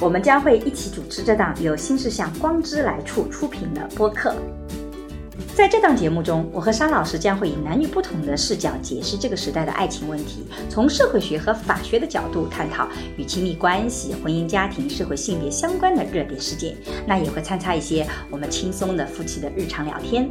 我们将会一起主持这档由新世相光之来处出品的播客。在这档节目中，我和沙老师将会以男女不同的视角解释这个时代的爱情问题，从社会学和法学的角度探讨与亲密关系、婚姻家庭、社会性别相关的热点事件。那也会参差一些我们轻松的夫妻的日常聊天。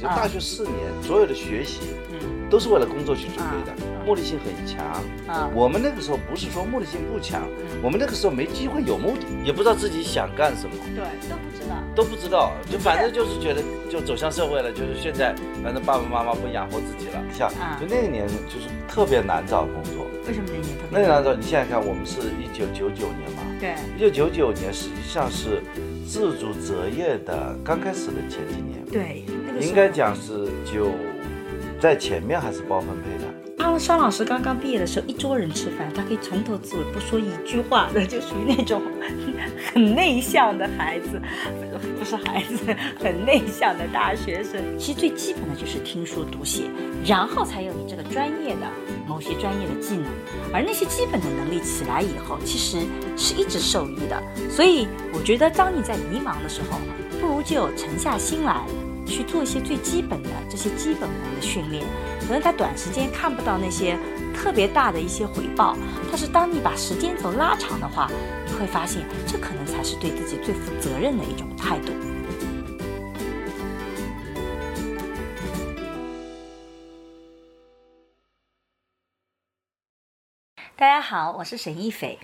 就大学四年，所有的学习，嗯，都是为了工作去准备的，目的性很强。啊，我们那个时候不是说目的性不强，我们那个时候没机会有目的，也不知道自己想干什么。对，都不知道。都不知道，就反正就是觉得，就走向社会了，就是现在，反正爸爸妈妈不养活自己了。像，就那一年就是特别难找工作。为什么那年特别？那年难找，你现在看，我们是一九九九年嘛。对。一九九九年实际上是自主择业的刚开始的前几年。对。应该讲是就在前面还是包分配的。啊，双老师刚刚毕业的时候，一桌人吃饭，他可以从头至尾不说一句话的，就属于那种 很内向的孩子，不是孩子，很内向的大学生。其实最基本的就是听说读写，然后才有你这个专业的某些专业的技能。而那些基本的能力起来以后，其实是一直受益的。所以我觉得，当你在迷茫的时候，不如就沉下心来。去做一些最基本的这些基本功的训练，可能在短时间看不到那些特别大的一些回报，但是当你把时间轴拉长的话，你会发现这可能才是对自己最负责任的一种态度。大家好，我是沈一斐。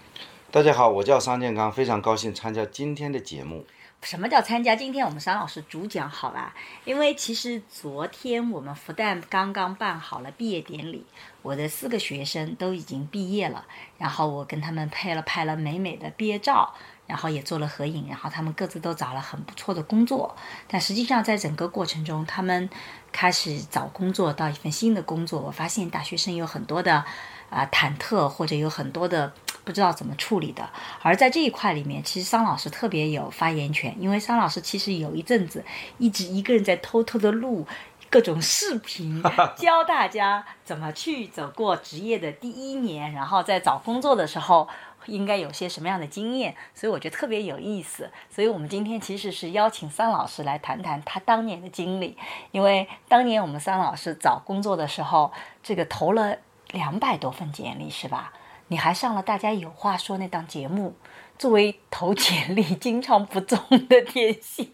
大家好，我叫商建刚，非常高兴参加今天的节目。什么叫参加？今天我们商老师主讲好吧？因为其实昨天我们复旦刚刚办好了毕业典礼，我的四个学生都已经毕业了，然后我跟他们拍了拍了美美的毕业照，然后也做了合影，然后他们各自都找了很不错的工作。但实际上在整个过程中，他们开始找工作到一份新的工作，我发现大学生有很多的啊忐忑，或者有很多的。不知道怎么处理的，而在这一块里面，其实桑老师特别有发言权，因为桑老师其实有一阵子一直一个人在偷偷的录各种视频，教大家怎么去走过职业的第一年，然后在找工作的时候应该有些什么样的经验，所以我觉得特别有意思。所以我们今天其实是邀请桑老师来谈谈他当年的经历，因为当年我们桑老师找工作的时候，这个投了两百多份简历，是吧？你还上了《大家有话说》那档节目，作为投简历经常不中的典型，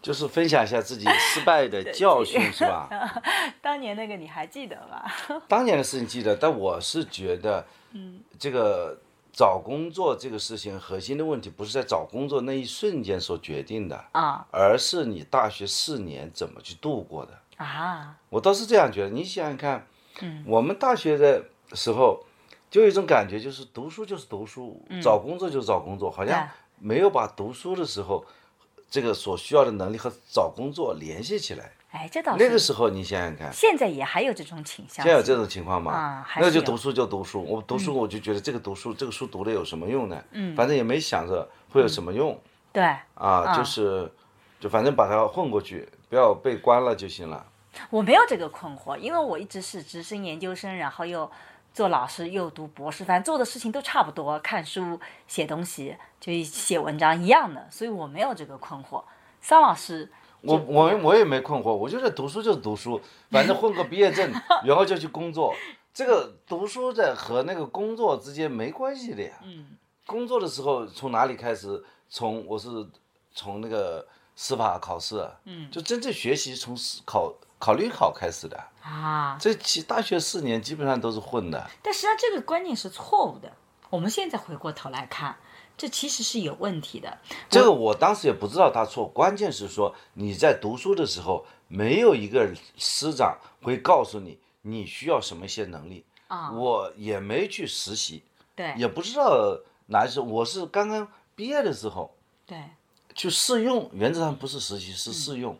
就是分享一下自己失败的教训，是吧？当年那个你还记得吧？当年的事情记得，但我是觉得，嗯，这个找工作这个事情核心的问题不是在找工作那一瞬间所决定的啊，而是你大学四年怎么去度过的啊。我倒是这样觉得，你想想看，嗯，我们大学的时候。就有一种感觉，就是读书就是读书，找工作就是找工作，好像没有把读书的时候这个所需要的能力和找工作联系起来。哎，这倒是。那个时候你想想看，现在也还有这种倾向。现在有这种情况吗？啊，那就读书就读书，我读书我就觉得这个读书这个书读了有什么用呢？嗯，反正也没想着会有什么用。对。啊，就是，就反正把它混过去，不要被关了就行了。我没有这个困惑，因为我一直是直升研究生，然后又。做老师又读博士，反正做的事情都差不多，看书、写东西，就写文章一样的，所以我没有这个困惑。桑老师，我我我也没困惑，我就是读书就是读书，反正混个毕业证，然后就去工作。这个读书的和那个工作之间没关系的呀。嗯。工作的时候从哪里开始？从我是从那个司法考试，嗯，就真正学习从考。考虑好开始的啊，这其大学四年基本上都是混的。但实际上这个观念是错误的。我们现在回过头来看，这其实是有问题的。这个我当时也不知道他错，关键是说你在读书的时候，没有一个师长会告诉你你需要什么一些能力啊。我也没去实习，对，也不知道哪时，我是刚刚毕业的时候，对，去试用，原则上不是实习，是试用。嗯，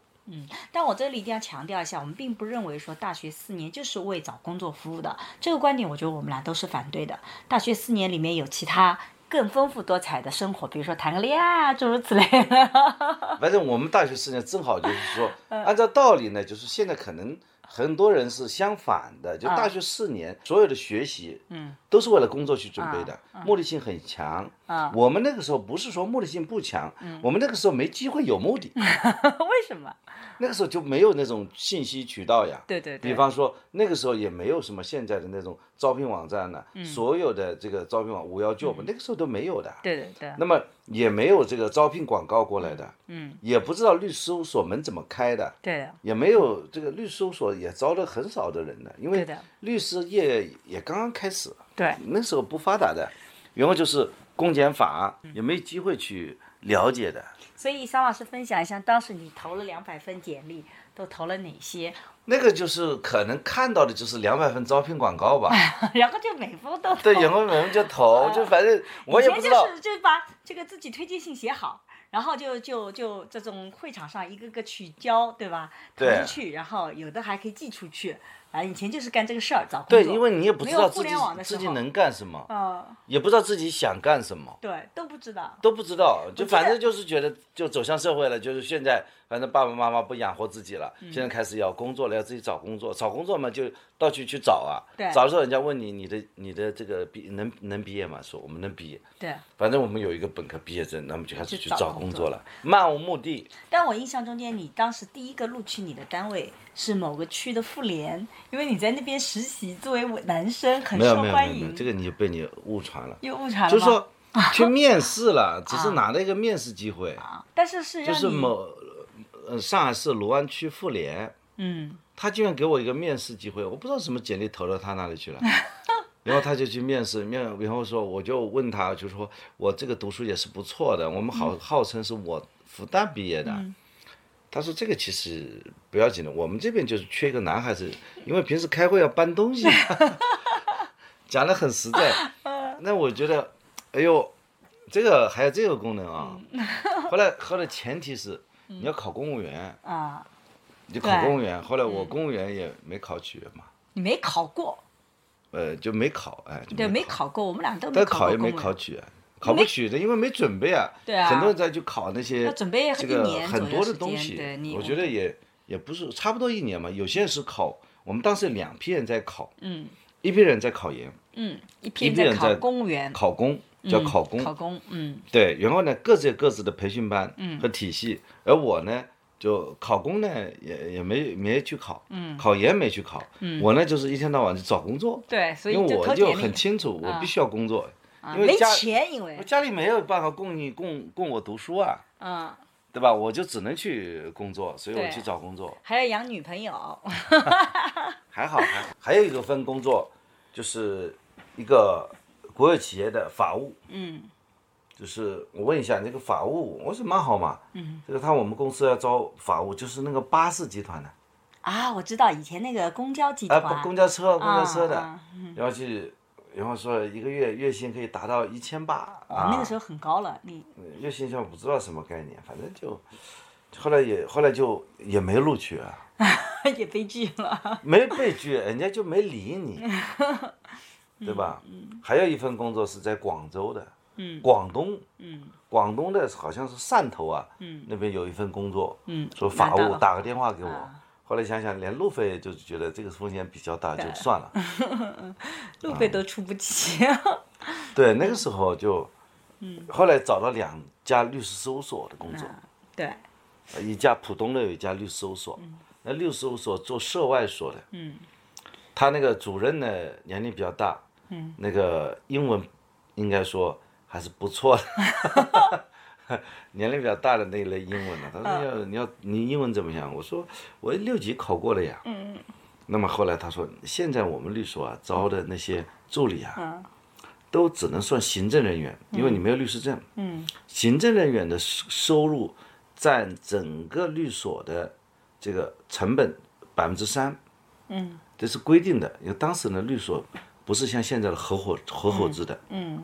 但我这里一定要强调一下，我们并不认为说大学四年就是为找工作服务的，这个观点我觉得我们俩都是反对的。大学四年里面有其他更丰富多彩的生活，比如说谈个恋爱啊，诸如此类的。反正我们大学四年正好就是说，按照道理呢，就是现在可能。很多人是相反的，就大学四年所有的学习，嗯，都是为了工作去准备的，目的性很强。啊，我们那个时候不是说目的性不强，嗯，我们那个时候没机会有目的。为什么？那个时候就没有那种信息渠道呀。对对。比方说那个时候也没有什么现在的那种招聘网站呢，所有的这个招聘网五幺 job 那个时候都没有的。对对对。那么也没有这个招聘广告过来的。嗯。也不知道律师事务所门怎么开的。对。也没有这个律师事务所也招了很少的人的，因为律师业也刚刚开始。对。那时候不发达的，然后就是公检法也没机会去了解的。所以，桑老师分享一下，当时你投了两百份简历，都投了哪些？那个就是可能看到的就是两百份招聘广告吧，然后就每封都投。对，然后每封就投，就反正我也不知道。就是就把这个自己推荐信写好，然后就就就这种会场上一个个去交，对吧？投出去，然后有的还可以寄出去。啊，以前就是干这个事儿，找工作。对，因为你也不知道自己自己能干什么，嗯，也不知道自己想干什么，对，都不知道，都不知道，就反正就是觉得就走向社会了，就是现在反正爸爸妈妈不养活自己了，现在开始要工作了，要自己找工作，找工作嘛就到处去找啊，对，找的时候人家问你你的你的这个毕能能毕业吗？说我们能毕业，对，反正我们有一个本科毕业证，那么就开始去找工作了，漫无目的。但我印象中间，你当时第一个录取你的单位。是某个区的妇联，因为你在那边实习，作为男生很受欢迎。没有没有没有，这个你就被你误传了。又误传了就是说去面试了，只是拿了一个面试机会。啊，但是是就是某呃上海市卢湾区妇联，嗯，他居然给我一个面试机会，我不知道什么简历投到他那里去了。然后他就去面试，面然后说我就问他，就说我这个读书也是不错的，我们好号称是我复旦毕业的。他说：“这个其实不要紧的，我们这边就是缺一个男孩子，因为平时开会要搬东西，讲的很实在。那我觉得，哎呦，这个还有这个功能啊。后来，后来前提是你要考公务员啊，你考公务员。后来我公务员也没考取嘛。你没考过？呃，就没考，哎。对，没考过，我们俩都没考。考也没考取。”考不取的，因为没准备啊。对啊。很多人在去考那些这个很多的东西，我觉得也也不是差不多一年嘛。有些人是考，我们当时两批人在考。嗯。一批人在考研。嗯。一批人在考公务员。考公叫考公。考公，嗯。对，然后呢，各自有各自的培训班和体系，而我呢，就考公呢也也没没去考，嗯。考研没去考，嗯。我呢就是一天到晚就找工作。对，所以因为我就很清楚，我必须要工作。没钱，因为我家里没有办法供你供供我读书啊，嗯，对吧？我就只能去工作，所以我去找工作，还要养女朋友，还好还好，还有一个份工作，就是一个国有企业的法务，嗯，就是我问一下那个法务，我说蛮好嘛，嗯，这个他我们公司要招法务，就是那个巴士集团的，啊，我知道以前那个公交集团，啊，公交车公交车的，要去。然后说一个月月薪可以达到一千八啊，那个时候很高了。你月薪像不知道什么概念，反正就后来也后来就也没录取啊，也被拒了。没被拒，人家就没理你，对吧？还有一份工作是在广州的，广东，广东的好像是汕头啊，那边有一份工作，说法务打个电话给我。后来想想，连路费就觉得这个风险比较大，就算了。路费都出不起。对，那个时候就，后来找了两家律师事务所的工作。对。一家浦东的有一家律师事务所，那律师事务所做涉外所的。嗯。他那个主任呢，年龄比较大。嗯。那个英文，应该说还是不错的。年龄比较大的那一类英文的，他说要你要你英文怎么样？我说我六级考过了呀。嗯那么后来他说，现在我们律所啊招的那些助理啊，都只能算行政人员，因为你没有律师证。嗯。行政人员的收收入占整个律所的这个成本百分之三。嗯。这是规定的，因为当时呢律所不是像现在的合伙合伙制的。嗯。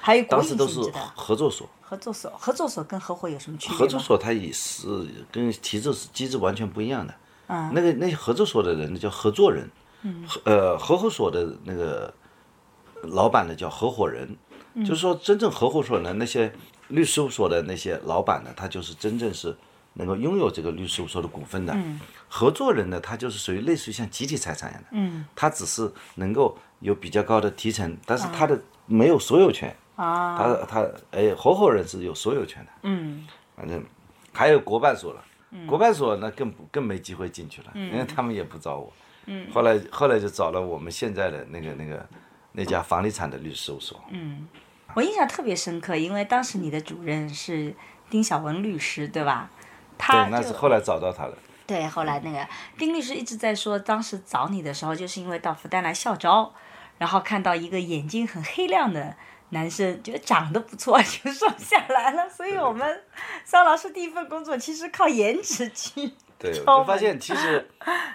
还有当时都是合作所。合作所，合作所跟合伙有什么区别合作所它也是跟体制机制完全不一样的。嗯。那个那些合作所的人叫合作人。嗯。呃，合伙所的那个老板呢叫合伙人。嗯。就是说，真正合伙所呢，那些律师所的那些老板呢，他就是真正是能够拥有这个律师所的股份的。嗯。合作人呢，他就是属于类似于像集体财产一样的。嗯。他只是能够有比较高的提成，但是他的没有所有权。啊，他他哎，合伙人是有所有权的。嗯，反正还有国办所了，国办所那更更没机会进去了，因为他们也不找我。嗯，后来后来就找了我们现在的那个那个那家房地产的律师事务所。嗯，我印象特别深刻，因为当时你的主任是丁晓文律师，对吧？他对，那是后来找到他的。对，后来那个丁律师一直在说，当时找你的时候，就是因为到复旦来校招，然后看到一个眼睛很黑亮的。男生觉得长得不错，就瘦下来了。所以我们桑老师第一份工作其实靠颜值去。对，就发现其实，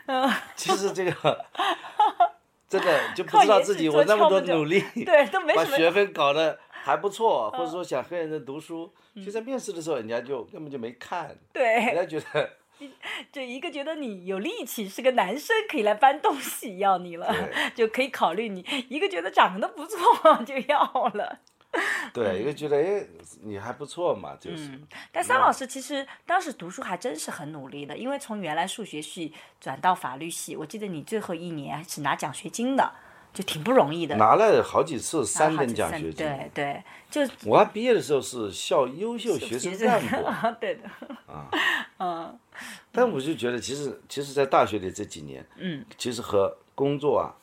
其实这个 真的就不知道自己我那么多努力，对，都没。把学分搞得还不错，或者说想和人家读书，就在面试的时候，人家就根本就没看。对。人家觉得。就一个觉得你有力气，是个男生可以来搬东西，要你了，就可以考虑你；一个觉得长得不错，就要了。对，一个觉得哎，你还不错嘛，就是。但桑老师其实当时读书还真是很努力的，因为从原来数学系转到法律系，我记得你最后一年是拿奖学金的。就挺不容易的，拿了好几次三等奖学金。对对，就我还毕业的时候是校优秀学生干部。对的。啊。嗯。但我就觉得，其实其实，在大学里这几年，嗯，其实和工作啊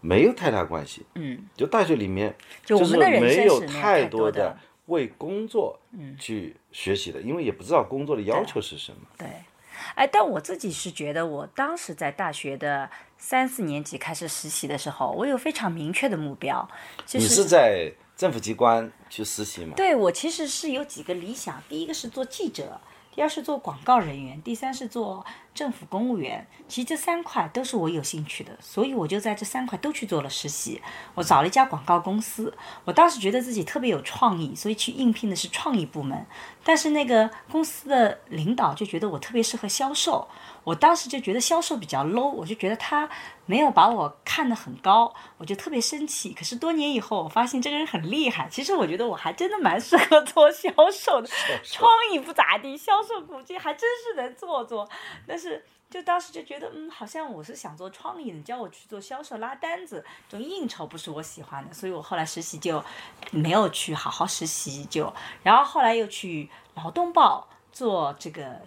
没有太大关系。嗯。就大学里面，就是没有太多的为工作去学习的，因为也不知道工作的要求是什么。对。哎，但我自己是觉得，我当时在大学的三四年级开始实习的时候，我有非常明确的目标。你是在政府机关去实习吗？对，我其实是有几个理想，第一个是做记者。第二是做广告人员，第三是做政府公务员。其实这三块都是我有兴趣的，所以我就在这三块都去做了实习。我找了一家广告公司，我当时觉得自己特别有创意，所以去应聘的是创意部门。但是那个公司的领导就觉得我特别适合销售。我当时就觉得销售比较 low，我就觉得他没有把我看得很高，我就特别生气。可是多年以后，我发现这个人很厉害。其实我觉得我还真的蛮适合做销售的，创意不咋地，销售估计还真是能做做。但是就当时就觉得，嗯，好像我是想做创意，你叫我去做销售拉单子，这种应酬不是我喜欢的，所以我后来实习就没有去好好实习，就然后后来又去劳动报做这个。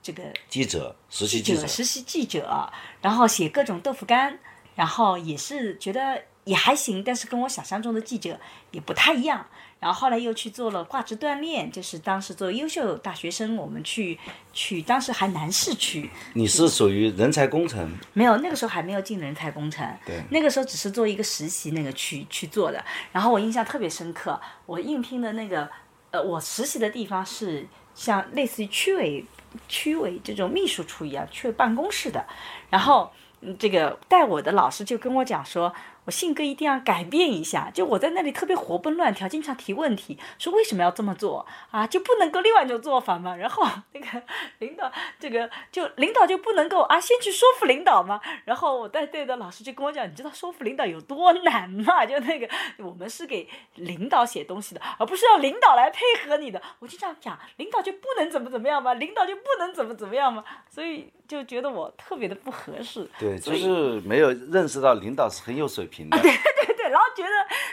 这个记者，实习记者，实习记者，然后写各种豆腐干，然后也是觉得也还行，但是跟我想象中的记者也不太一样。然后后来又去做了挂职锻炼，就是当时做优秀大学生，我们去去，当时还南市区。你是属于人才工程？没有，那个时候还没有进人才工程。对。那个时候只是做一个实习，那个去去做的。然后我印象特别深刻，我应聘的那个，呃，我实习的地方是像类似于区委。区委这种秘书处一样，去办公室的，然后这个带我的老师就跟我讲说。我性格一定要改变一下，就我在那里特别活蹦乱跳，经常提问题，说为什么要这么做啊？就不能够另外一种做法吗？然后那个领导，这个就领导就不能够啊，先去说服领导吗？然后我带队的老师就跟我讲，你知道说服领导有多难吗？就那个我们是给领导写东西的，而不是要领导来配合你的。我就这样讲，领导就不能怎么怎么样吗？领导就不能怎么怎么样吗？所以就觉得我特别的不合适。对，就是没有认识到领导是很有水平。对 对对，然后觉得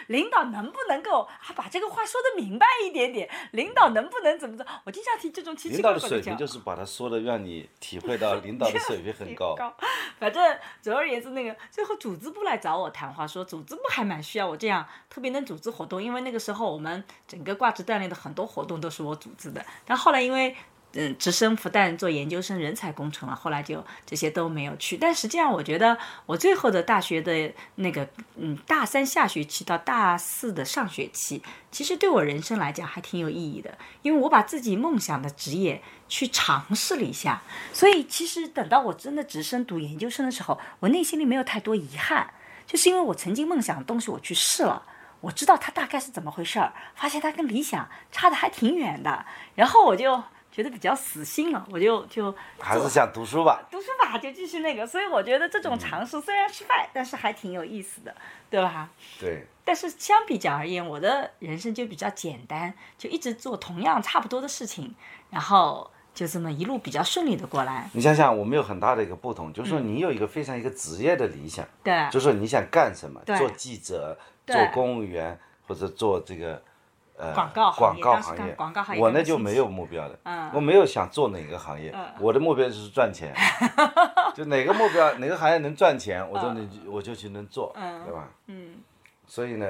领导能不能够啊把这个话说的明白一点点？领导能不能怎么着？我经常提这种奇奇怪怪的领导的水平就是把他说的让你体会到 领导的水平很高。反正总而言之，那个最后组织部来找我谈话，说组织部还蛮需要我这样特别能组织活动，因为那个时候我们整个挂职锻炼的很多活动都是我组织的。但后来因为嗯，直升复旦做研究生人才工程了，后来就这些都没有去。但实际上，我觉得我最后的大学的那个，嗯，大三下学期到大四的上学期，其实对我人生来讲还挺有意义的，因为我把自己梦想的职业去尝试了一下。所以，其实等到我真的直升读研究生的时候，我内心里没有太多遗憾，就是因为我曾经梦想的东西我去试了。我知道他大概是怎么回事儿，发现他跟理想差的还挺远的，然后我就觉得比较死心了，我就就还是想读书吧，读书吧，就继续那个。所以我觉得这种尝试虽然失败，但是还挺有意思的，对吧？对。但是相比较而言，我的人生就比较简单，就一直做同样差不多的事情，然后。就这么一路比较顺利的过来。你想想，我们有很大的一个不同，就是说你有一个非常一个职业的理想，对，就是说你想干什么，做记者，做公务员，或者做这个，呃，广告广告行业，广告行业。我那就没有目标的，我没有想做哪个行业，我的目标就是赚钱，就哪个目标哪个行业能赚钱，我就能我就去能做，对吧？嗯。所以呢，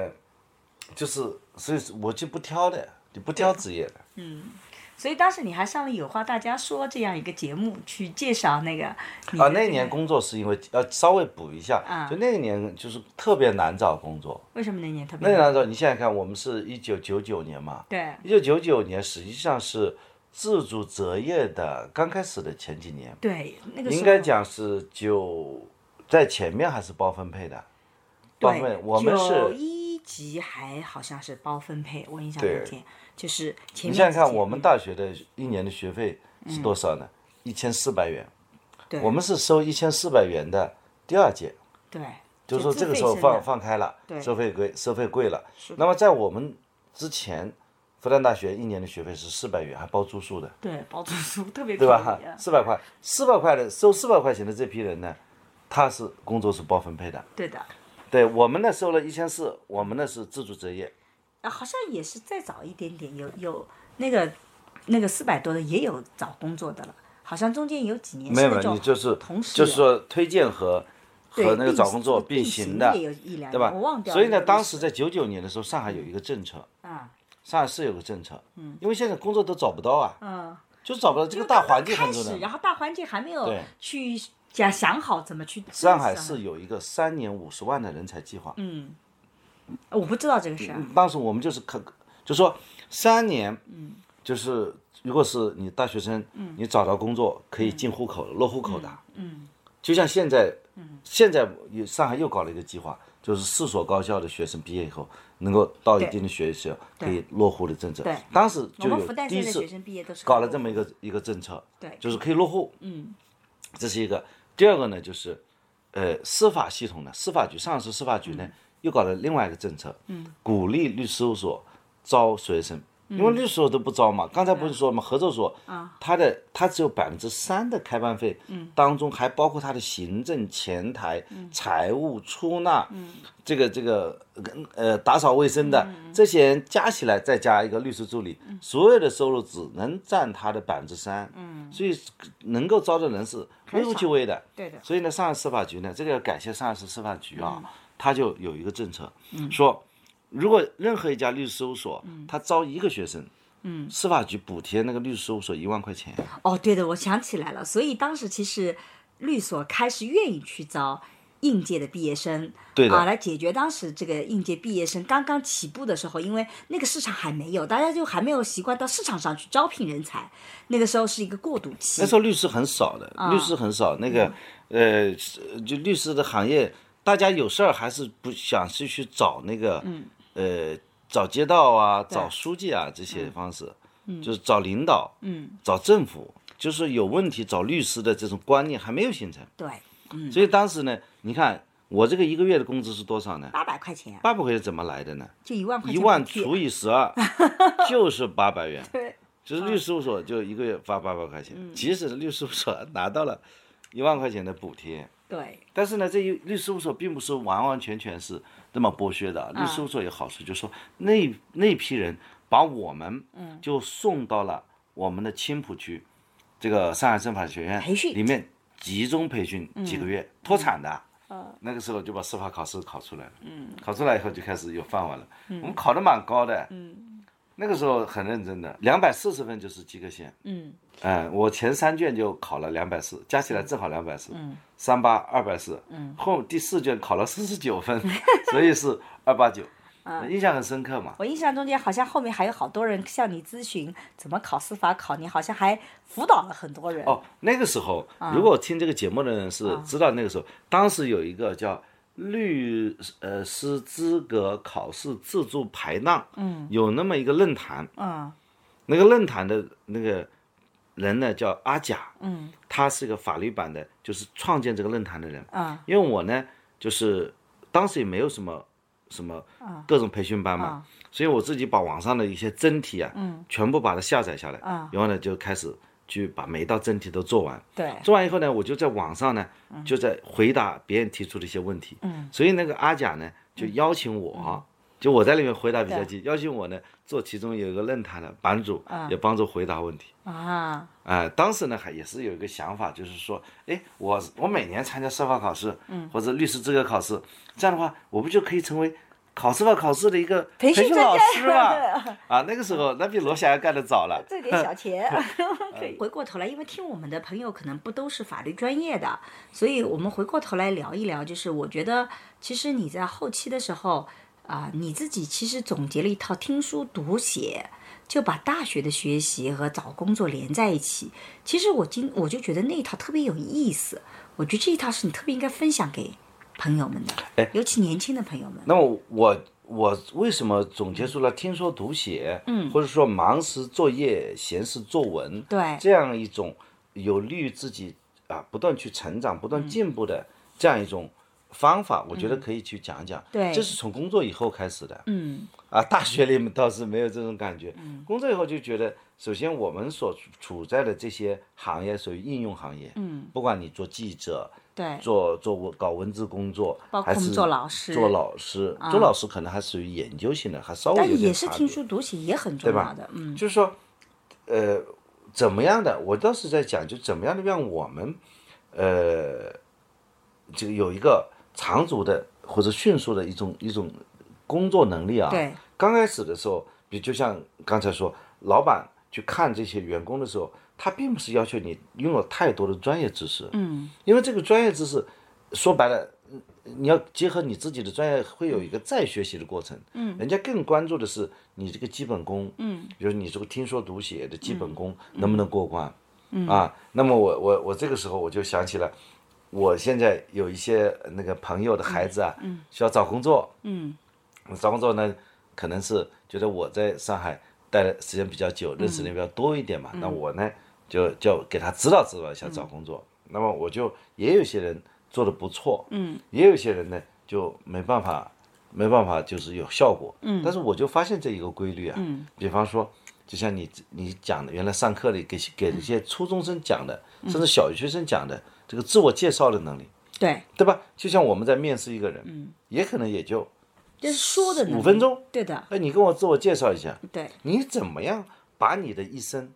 就是所以我就不挑的，就不挑职业的。嗯。所以当时你还上了《有话大家说》这样一个节目，去介绍那个。啊，那年工作是因为要稍微补一下，就那一年就是特别难找工作。为什么那年特别？那难找？你现在看，我们是一九九九年嘛。对。一九九九年实际上是自主择业的刚开始的前几年。对，那个应该讲是九在前面还是包分配的。包分配，我们是。九一级还好像是包分配，我印象中间。就是前面。你想想看，我们大学的一年的学费是多少呢？一千四百元。对。我们是收一千四百元的第二届。对。就是说这个时候放放开了，收费贵，收费贵了。那么在我们之前，复旦大学一年的学费是四百元，还包住宿的。对，包住宿特别对吧？四百块，四百块的收四百块钱的这批人呢，他是工作是包分配的。对的。对我们呢，收了一千四，我们呢是自主择业。好像也是再早一点点，有有那个那个四百多的也有找工作的了，好像中间有几年没有没有，你就是同时就是说推荐和和那个找工作并行的，对吧？我忘掉所以呢，当时在九九年的时候，上海有一个政策，啊，上海市有个政策，嗯，因为现在工作都找不到啊，嗯，就找不到这个大环境很重要，然后大环境还没有去想想好怎么去。上海市有一个三年五十万的人才计划，嗯。我不知道这个事。当时我们就是可，就说三年，嗯，就是如果是你大学生，嗯，你找到工作可以进户口、落户口的，嗯，就像现在，嗯，现在有上海又搞了一个计划，就是四所高校的学生毕业以后能够到一定的学校可以落户的政策。对，当时就有第一次搞了这么一个一个政策，对，就是可以落户，嗯，这是一个。第二个呢，就是，呃，司法系统呢，司法局，上海市司法局呢。又搞了另外一个政策，嗯。鼓励律师事务所招学生，因为律师事务所都不招嘛。刚才不是说嘛，合作所，他的他只有百分之三的开办费，当中还包括他的行政、前台、财务、出纳，这个这个呃打扫卫生的这些人加起来，再加一个律师助理，所有的收入只能占他的百分之三，嗯。所以能够招的人是微乎其微的。对的。所以呢，上海司法局呢，这个要感谢上海市司法局啊。他就有一个政策，说如果任何一家律师事务所，他招一个学生，司法局补贴那个律师事务所一万块钱。哦，对的，我想起来了。所以当时其实律所开始愿意去招应届的毕业生，对啊，来解决当时这个应届毕业生刚刚起步的时候，因为那个市场还没有，大家就还没有习惯到市场上去招聘人才。那个时候是一个过渡期。那时候律师很少的，律师很少，那个呃，就律师的行业。大家有事儿还是不想去去找那个，呃，找街道啊，找书记啊这些方式，就是找领导，找政府，就是有问题找律师的这种观念还没有形成。对，所以当时呢，你看我这个一个月的工资是多少呢？八百块钱。八百块钱怎么来的呢？就一万块钱。一万除以十二，就是八百元。对。就是律师事务所就一个月发八百块钱，即使律师事务所拿到了一万块钱的补贴。对，但是呢，这一律师事务所并不是完完全全是这么剥削的。律师事务所有好处，就是说那那批人把我们就送到了我们的青浦区这个上海政法学院培训里面集中培训几个月，脱产的。那个时候就把司法考试考出来了。嗯，考出来以后就开始有饭碗了。嗯，我们考的蛮高的。嗯，那个时候很认真的，两百四十分就是及格线。嗯。嗯，我前三卷就考了两百四，加起来正好两百四，三八二百四。嗯，后第四卷考了四十九分，所以是二八九。印象很深刻嘛。我印象中间好像后面还有好多人向你咨询怎么考司法考，你好像还辅导了很多人。哦，那个时候如果听这个节目的人是知道那个时候，当时有一个叫律呃师资格考试自助排档，嗯，有那么一个论坛，嗯，那个论坛的那个人呢叫阿甲，嗯，他是一个法律版的，就是创建这个论坛的人，啊，因为我呢就是当时也没有什么什么各种培训班嘛，所以我自己把网上的一些真题啊，嗯，全部把它下载下来，啊然后呢就开始。去把每一道真题都做完，对，做完以后呢，我就在网上呢，就在回答别人提出的一些问题，嗯，所以那个阿甲呢，就邀请我，就我在里面回答比较急，邀请我呢做其中有一个论坛的版主，也帮助回答问题，啊，哎，当时呢还也是有一个想法，就是说，哎，我我每年参加司法考试，嗯，或者律师资格考试，这样的话，我不就可以成为。考试吧考试的一个培训老师嘛，啊，那个时候那比罗翔要干得早了，挣点小钱。回过头来，因为听我们的朋友可能不都是法律专业的，所以我们回过头来聊一聊。就是我觉得，其实你在后期的时候啊，你自己其实总结了一套听书读写，就把大学的学习和找工作连在一起。其实我今我就觉得那一套特别有意思，我觉得这一套是你特别应该分享给。朋友们的，哎，尤其年轻的朋友们。那么我我为什么总结出了听说读写，嗯，或者说忙时作业，闲时作文，对，这样一种有利于自己啊不断去成长、不断进步的这样一种方法，我觉得可以去讲讲。对，这是从工作以后开始的。嗯，啊，大学里面倒是没有这种感觉。嗯，工作以后就觉得，首先我们所处在的这些行业属于应用行业。嗯，不管你做记者。对，做做文搞文字工作，还是做老师，做老师，做老师可能还属于研究型的，还稍微有点但也是听书读写也很重要的，嗯，就是说，呃，怎么样的？我倒是在讲，就怎么样的让我们，呃，这个有一个长足的或者迅速的一种一种工作能力啊。对。刚开始的时候，比就像刚才说，老板去看这些员工的时候。他并不是要求你拥有太多的专业知识，嗯，因为这个专业知识，说白了，你要结合你自己的专业，会有一个再学习的过程，嗯，人家更关注的是你这个基本功，嗯，比如你这个听说读写的基本功能不能过关，嗯。啊，那么我我我这个时候我就想起了，我现在有一些那个朋友的孩子啊，嗯，需要找工作，嗯，找工作呢，可能是觉得我在上海待的时间比较久，认识的比较多一点嘛，那我呢。就就给他指导指导一下找工作，那么我就也有些人做的不错，嗯，也有些人呢就没办法，没办法就是有效果，嗯，但是我就发现这一个规律啊，嗯，比方说，就像你你讲的，原来上课里给给一些初中生讲的，甚至小学生讲的这个自我介绍的能力，对，对吧？就像我们在面试一个人，嗯，也可能也就就是说的五分钟，对的，哎，你跟我自我介绍一下，对，你怎么样把你的一生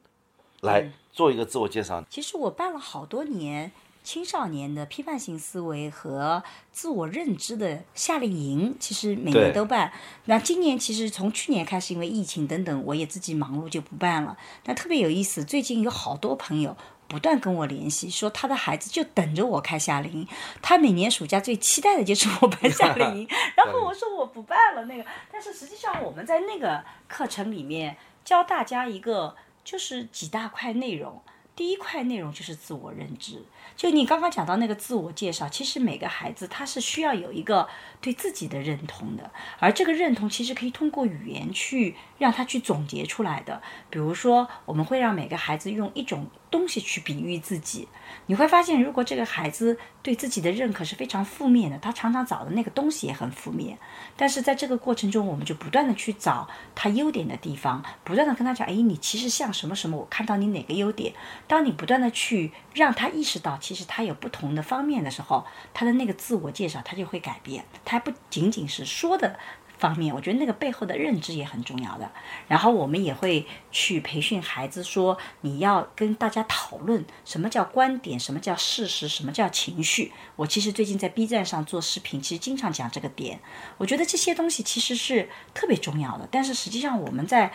来。做一个自我介绍。其实我办了好多年青少年的批判性思维和自我认知的夏令营，其实每年都办。那今年其实从去年开始，因为疫情等等，我也自己忙碌就不办了。但特别有意思，最近有好多朋友不断跟我联系，说他的孩子就等着我开夏令营。他每年暑假最期待的就是我办夏令营。然后我说我不办了那个，但是实际上我们在那个课程里面教大家一个。就是几大块内容，第一块内容就是自我认知。就你刚刚讲到那个自我介绍，其实每个孩子他是需要有一个对自己的认同的，而这个认同其实可以通过语言去让他去总结出来的。比如说，我们会让每个孩子用一种东西去比喻自己。你会发现，如果这个孩子对自己的认可是非常负面的，他常常找的那个东西也很负面。但是在这个过程中，我们就不断的去找他优点的地方，不断的跟他讲，哎，你其实像什么什么，我看到你哪个优点。当你不断的去让他意识到，其实他有不同的方面的时候，他的那个自我介绍他就会改变，他不仅仅是说的。方面，我觉得那个背后的认知也很重要的。然后我们也会去培训孩子，说你要跟大家讨论什么叫观点，什么叫事实，什么叫情绪。我其实最近在 B 站上做视频，其实经常讲这个点。我觉得这些东西其实是特别重要的，但是实际上我们在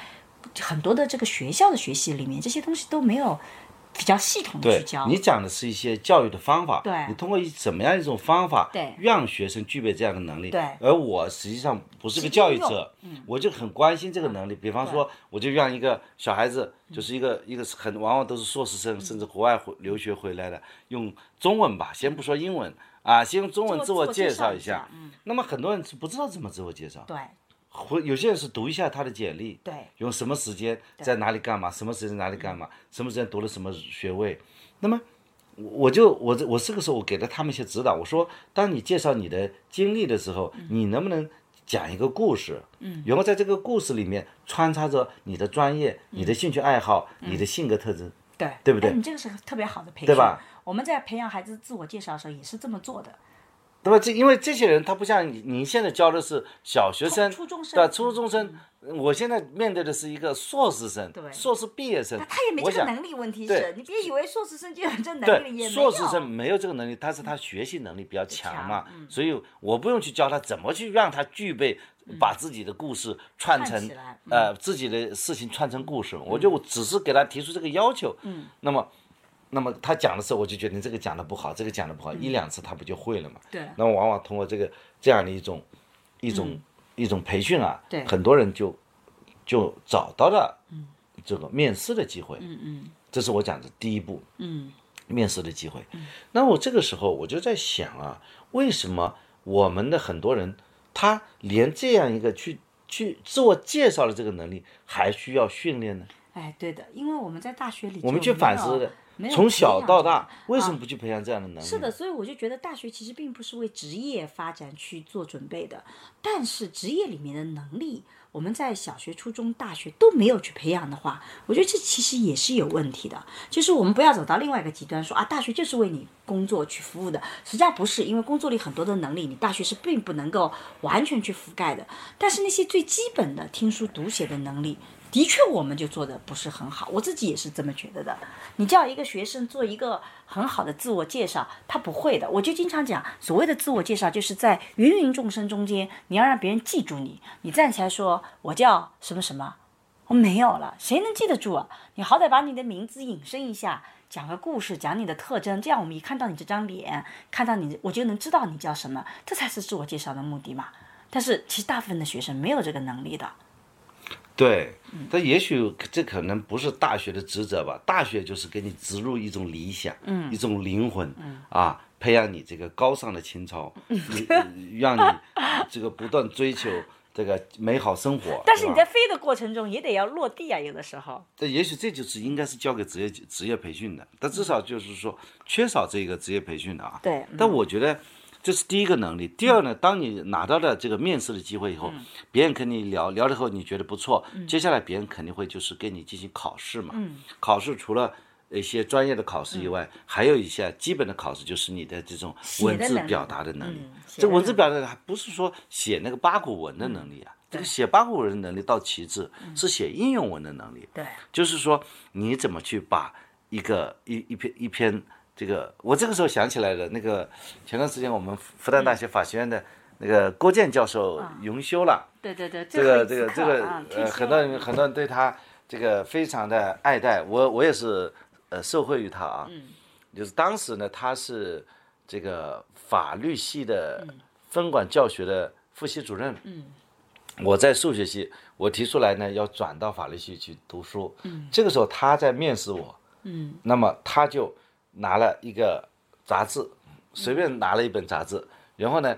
很多的这个学校的学习里面，这些东西都没有比较系统的去教。你讲的是一些教育的方法，对，你通过怎么样一种方法，对，让学生具备这样的能力，对。而我实际上不是个教育者，我就很关心这个能力。比方说，我就让一个小孩子，就是一个一个很往往都是硕士生，甚至国外回留学回来的，用中文吧，先不说英文啊，先用中文自我介绍一下。嗯。那么很多人是不知道怎么自我介绍。对。会有些人是读一下他的简历，对，用什么时间在哪里干嘛，什么时间在哪里干嘛，什么时间读了什么学位，那么我就我这我这个时候我给了他们一些指导，我说当你介绍你的经历的时候，你能不能讲一个故事，嗯，然后在这个故事里面穿插着你的专业、你的兴趣爱好、你的性格特征，对，对不对？你这个是特别好的培训，对吧？我们在培养孩子自我介绍的时候也是这么做的。对吧？这因为这些人他不像你，你现在教的是小学生，对吧？初中生，我现在面对的是一个硕士生，硕士毕业生。他也没这个能力，问题是，你别以为硕士生就有这能力，也硕士生没有这个能力，但是他学习能力比较强嘛，所以我不用去教他怎么去让他具备把自己的故事串成，呃，自己的事情串成故事，我就只是给他提出这个要求，嗯，那么。那么他讲的时候，我就觉得你这个讲的不好，这个讲的不好，一两次他不就会了嘛？对。那么往往通过这个这样的一种一种一种培训啊，对，很多人就就找到了这个面试的机会。嗯嗯。这是我讲的第一步。嗯。面试的机会。那我这个时候我就在想啊，为什么我们的很多人他连这样一个去去自我介绍的这个能力还需要训练呢？哎，对的，因为我们在大学里我们去反思的。从小到大，为什么不去培养这样的能力？是的，所以我就觉得大学其实并不是为职业发展去做准备的。但是职业里面的能力，我们在小学、初中、大学都没有去培养的话，我觉得这其实也是有问题的。就是我们不要走到另外一个极端，说啊，大学就是为你工作去服务的。实际上不是，因为工作里很多的能力，你大学是并不能够完全去覆盖的。但是那些最基本的听书读写的能力。的确，我们就做的不是很好，我自己也是这么觉得的。你叫一个学生做一个很好的自我介绍，他不会的。我就经常讲，所谓的自我介绍，就是在芸芸众生中间，你要让别人记住你。你站起来说我叫什么什么，我没有了，谁能记得住啊？你好歹把你的名字引申一下，讲个故事，讲你的特征，这样我们一看到你这张脸，看到你，我就能知道你叫什么，这才是自我介绍的目的嘛。但是其实大部分的学生没有这个能力的。对，但也许这可能不是大学的职责吧。大学就是给你植入一种理想，一种灵魂，啊，培养你这个高尚的情操，让你这个不断追求这个美好生活。但是你在飞的过程中也得要落地啊，有的时候。这也许这就是应该是交给职业职业培训的，但至少就是说缺少这个职业培训的啊。对。但我觉得。这是第一个能力。第二呢，当你拿到了这个面试的机会以后，别人跟你聊聊了以后，你觉得不错，接下来别人肯定会就是跟你进行考试嘛。考试除了一些专业的考试以外，还有一些基本的考试，就是你的这种文字表达的能力。这文字表达还不是说写那个八股文的能力啊，这个写八股文的能力到其次，是写应用文的能力。对，就是说你怎么去把一个一一篇一篇。这个我这个时候想起来了，那个前段时间我们复旦大学法学院的那个郭健教授荣休了。对对对，这个这个这个呃，很多人很多人对他这个非常的爱戴，我我也是呃受惠于他啊。嗯。就是当时呢，他是这个法律系的分管教学的副系主任。嗯。我在数学系，我提出来呢要转到法律系去读书。嗯。这个时候他在面试我。嗯。那么他就。拿了一个杂志，随便拿了一本杂志，然后呢，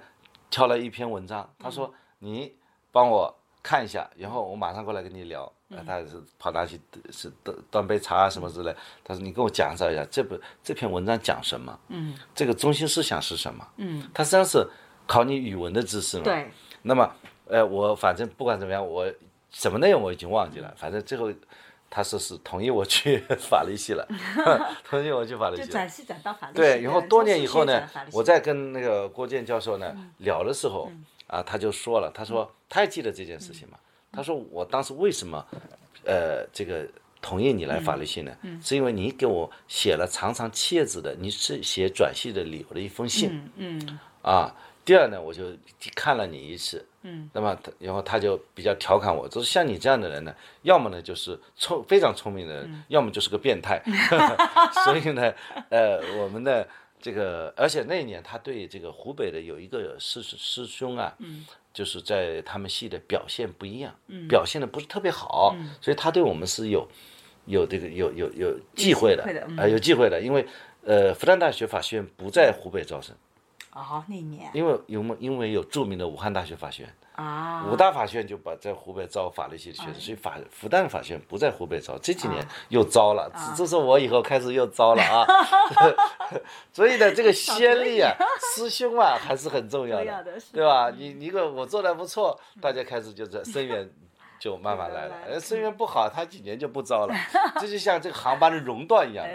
挑了一篇文章。他说：“你帮我看一下，然后我马上过来跟你聊。”他是跑那去是端端杯茶啊什么之类。他说：“你跟我讲解一下这本这篇文章讲什么？嗯，这个中心思想是什么？嗯，他实际上是考你语文的知识嘛。对。那么，呃，我反正不管怎么样，我什么内容我已经忘记了，反正最后。他说是 同意我去法律系了，同意我去法律系。就转系转到法律系。对，然后多年以后呢，我在跟那个郭建教授呢聊的时候，啊，他就说了，他说他还记得这件事情嘛？他说我当时为什么，呃，这个同意你来法律系呢？是因为你给我写了长长七页纸的，你是写转系的理由的一封信。嗯。啊，第二呢，我就看了你一次，嗯，那么他然后他就比较调侃我，就是像你这样的人呢，要么呢就是聪非常聪明的人，要么就是个变态。所以呢，呃，我们的这个，而且那一年他对这个湖北的有一个师师兄啊，嗯，就是在他们系的表现不一样，嗯，表现的不是特别好，所以他对我们是有有这个有有有忌讳的，啊，有忌讳的，因为呃，复旦大学法学院不在湖北招生。哦，那年，因为有因为有著名的武汉大学法学院啊，武大法学院就把在湖北招法律系的学生，所以法复旦法学院不在湖北招，这几年又招了，这是我以后开始又招了啊，所以呢，这个先例啊，师兄啊，还是很重要的，对吧？你你个我做的不错，大家开始就在声援。就慢慢来了，呃，生源不好，他几年就不招了，这就像这个航班的熔断一样，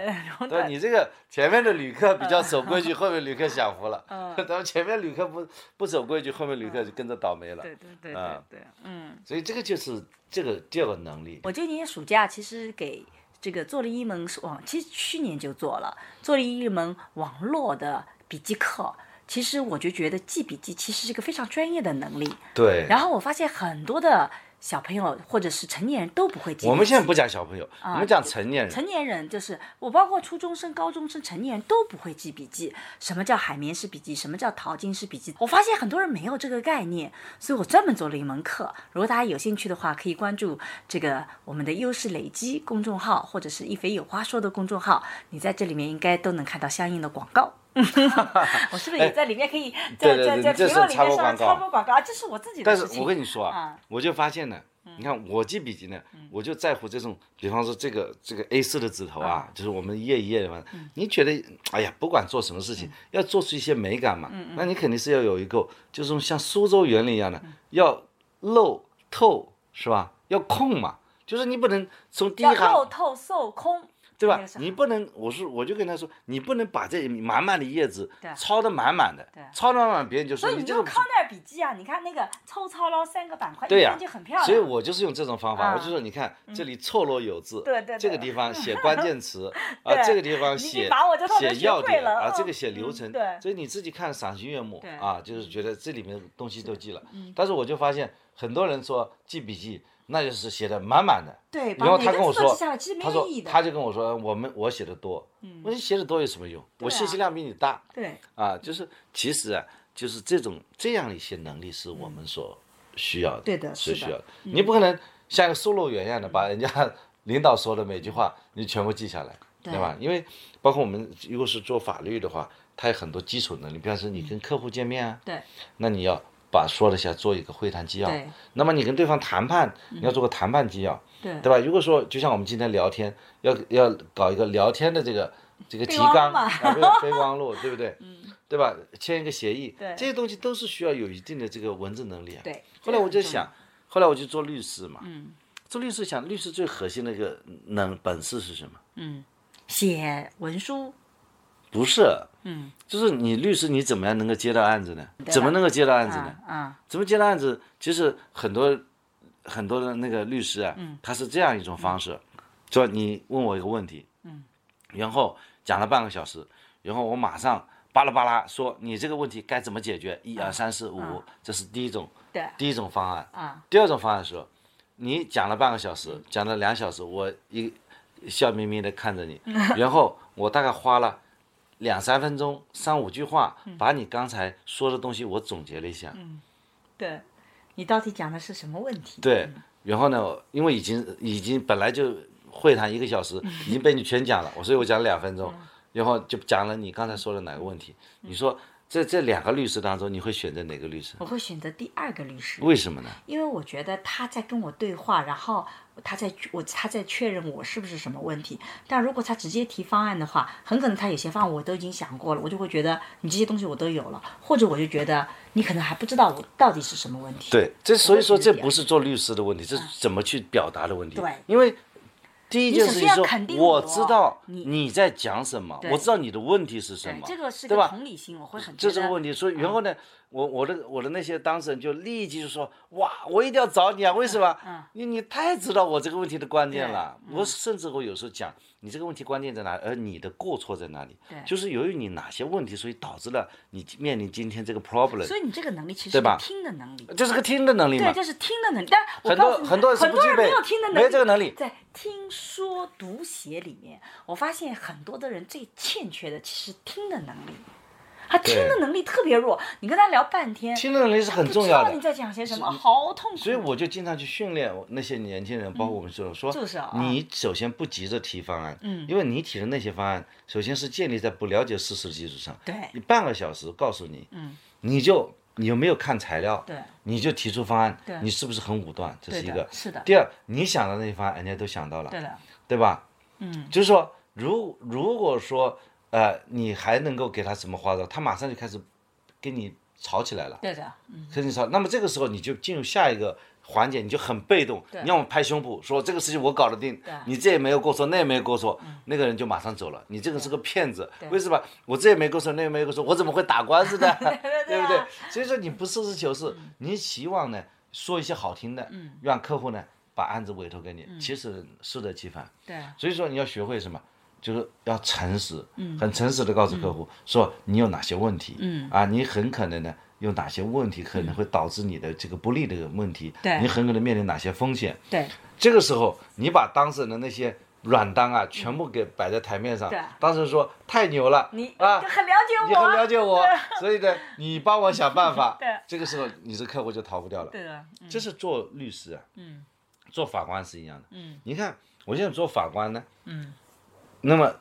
对吧？你这个前面的旅客比较守规矩，后面旅客享福了，咱们前面旅客不不守规矩，后面旅客就跟着倒霉了，对对对对对，嗯，所以这个就是这个第二个能力。我今年暑假其实给这个做了一门网，其实去年就做了，做了一门网络的笔记课。其实我就觉得记笔记其实是一个非常专业的能力，对。然后我发现很多的。小朋友或者是成年人都不会记。我们现在不讲小朋友，我们讲成年人。成年人就是我，包括初中生、高中生、成年人都不会记笔记。什么叫海绵式笔记？什么叫淘金式笔记？我发现很多人没有这个概念，所以我专门做了一门课。如果大家有兴趣的话，可以关注这个我们的优势累积公众号，或者是一菲有话说的公众号。你在这里面应该都能看到相应的广告。我是不是也在里面可以在在在评论里面上插播广告啊？这是我自己的事情。但是我跟你说啊，我就发现呢。你看我记笔记呢，我就在乎这种，比方说这个这个 A 四的纸头啊，就是我们一页一页的嘛。你觉得，哎呀，不管做什么事情，要做出一些美感嘛，那你肯定是要有一个，就是像苏州园林一样的，要露透是吧？要空嘛，就是你不能从第一行露透受空。对吧？你不能，我是我就跟他说，你不能把这满满的叶子抄的满满的，抄的满满，别人就说你这个康奈尔笔记啊，你看那个抽抄了三个板块，对呀，就很漂亮。所以我就是用这种方法，我就说你看这里错落有致，对对，这个地方写关键词 啊，这个地方写写要点啊，这个写流程，所以你自己看赏心悦目啊，就是觉得这里面东西都记了。但是我就发现很多人说记笔记。那就是写的满满的，对。然后他跟我说，他说他就跟我说，我们我写的多，我说写的多有什么用？我信息量比你大。对。啊，就是其实啊，就是这种这样一些能力是我们所需要的，对的，是需要的。你不可能像个售楼员一样的把人家领导说的每句话你全部记下来，对吧？因为包括我们如果是做法律的话，它有很多基础能力，比方说你跟客户见面啊，对，那你要。把说的下做一个会谈纪要，那么你跟对方谈判，你要做个谈判纪要，对对吧？如果说就像我们今天聊天，要要搞一个聊天的这个这个提纲啊，备忘录，对不对？嗯，对吧？签一个协议，这些东西都是需要有一定的这个文字能力啊。对。后来我就想，后来我就做律师嘛，嗯，做律师想，律师最核心的一个能本事是什么？嗯，写文书。不是，嗯，就是你律师，你怎么样能够接到案子呢？怎么能够接到案子呢？啊，怎么接到案子？其实很多很多的那个律师啊，他是这样一种方式，说你问我一个问题，嗯，然后讲了半个小时，然后我马上巴拉巴拉说你这个问题该怎么解决？一二三四五，这是第一种，对，第一种方案。啊，第二种方案说，你讲了半个小时，讲了两小时，我一笑眯眯的看着你，然后我大概花了。两三分钟，三五句话，把你刚才说的东西我总结了一下。嗯，对，你到底讲的是什么问题？对，然后呢，因为已经已经本来就会谈一个小时，已经被你全讲了，我所以我讲了两分钟，然后就讲了你刚才说的哪个问题？你说。在这两个律师当中，你会选择哪个律师？我会选择第二个律师。为什么呢？因为我觉得他在跟我对话，然后他在我他在确认我是不是什么问题。但如果他直接提方案的话，很可能他有些方案我都已经想过了，我就会觉得你这些东西我都有了，或者我就觉得你可能还不知道我到底是什么问题。对，这所以说这不是做律师的问题，这是怎么去表达的问题。对，因为。第一件事情说，我知道你在讲什么，我知道你的问题是什么，这个是对吧？同理心，我会很。这是个问题，所以然后呢，我我的我的那些当事人就立即就说，哇，我一定要找你啊！为什么？你你太知道我这个问题的关键了。我甚至我有时候讲，你这个问题关键在哪？而你的过错在哪里？就是由于你哪些问题，所以导致了你面临今天这个 problem。所以你这个能力其实是听的能力，就是个听的能力嘛。对，就是听的能力。但很多很多人很多人没有听的能力，没有这个能力。在听说读写里面，我发现很多的人最欠缺的其实听的能力。他听的能力特别弱，你跟他聊半天，听的能力是很重要的。你在讲些什么？好痛苦。所以我就经常去训练那些年轻人，包括我们说说，你首先不急着提方案，嗯，因为你提的那些方案，首先是建立在不了解事实的基础上。对。你半个小时告诉你，嗯，你就你有没有看材料？对。你就提出方案，对，你是不是很武断？这是一个。是的。第二，你想的那些方案，人家都想到了。对的。对吧？嗯。就是说，如如果说，呃，你还能够给他什么花招，他马上就开始。跟你吵起来了，对的，跟你吵，那么这个时候你就进入下一个环节，你就很被动，你要么拍胸脯说这个事情我搞得定，你这也没有过错，那也没有过错，那个人就马上走了，你这个是个骗子，为什么？我这也没过错，那也没过错，我怎么会打官司呢？对不对？所以说你不实事求是，你希望呢说一些好听的，让客户呢把案子委托给你，其实适得其反。对，所以说你要学会什么？就是要诚实，嗯。很诚实的告诉客户说你有哪些问题，嗯。啊，你很可能呢有哪些问题可能会导致你的这个不利的问题，对。你很可能面临哪些风险。对，这个时候你把当事人的那些软单啊全部给摆在台面上，当事人说太牛了，你啊很了解我，你很了解我，所以呢你帮我想办法，这个时候你这客户就逃不掉了。对的，这是做律师啊，做法官是一样的。嗯。你看我现在做法官呢。那么，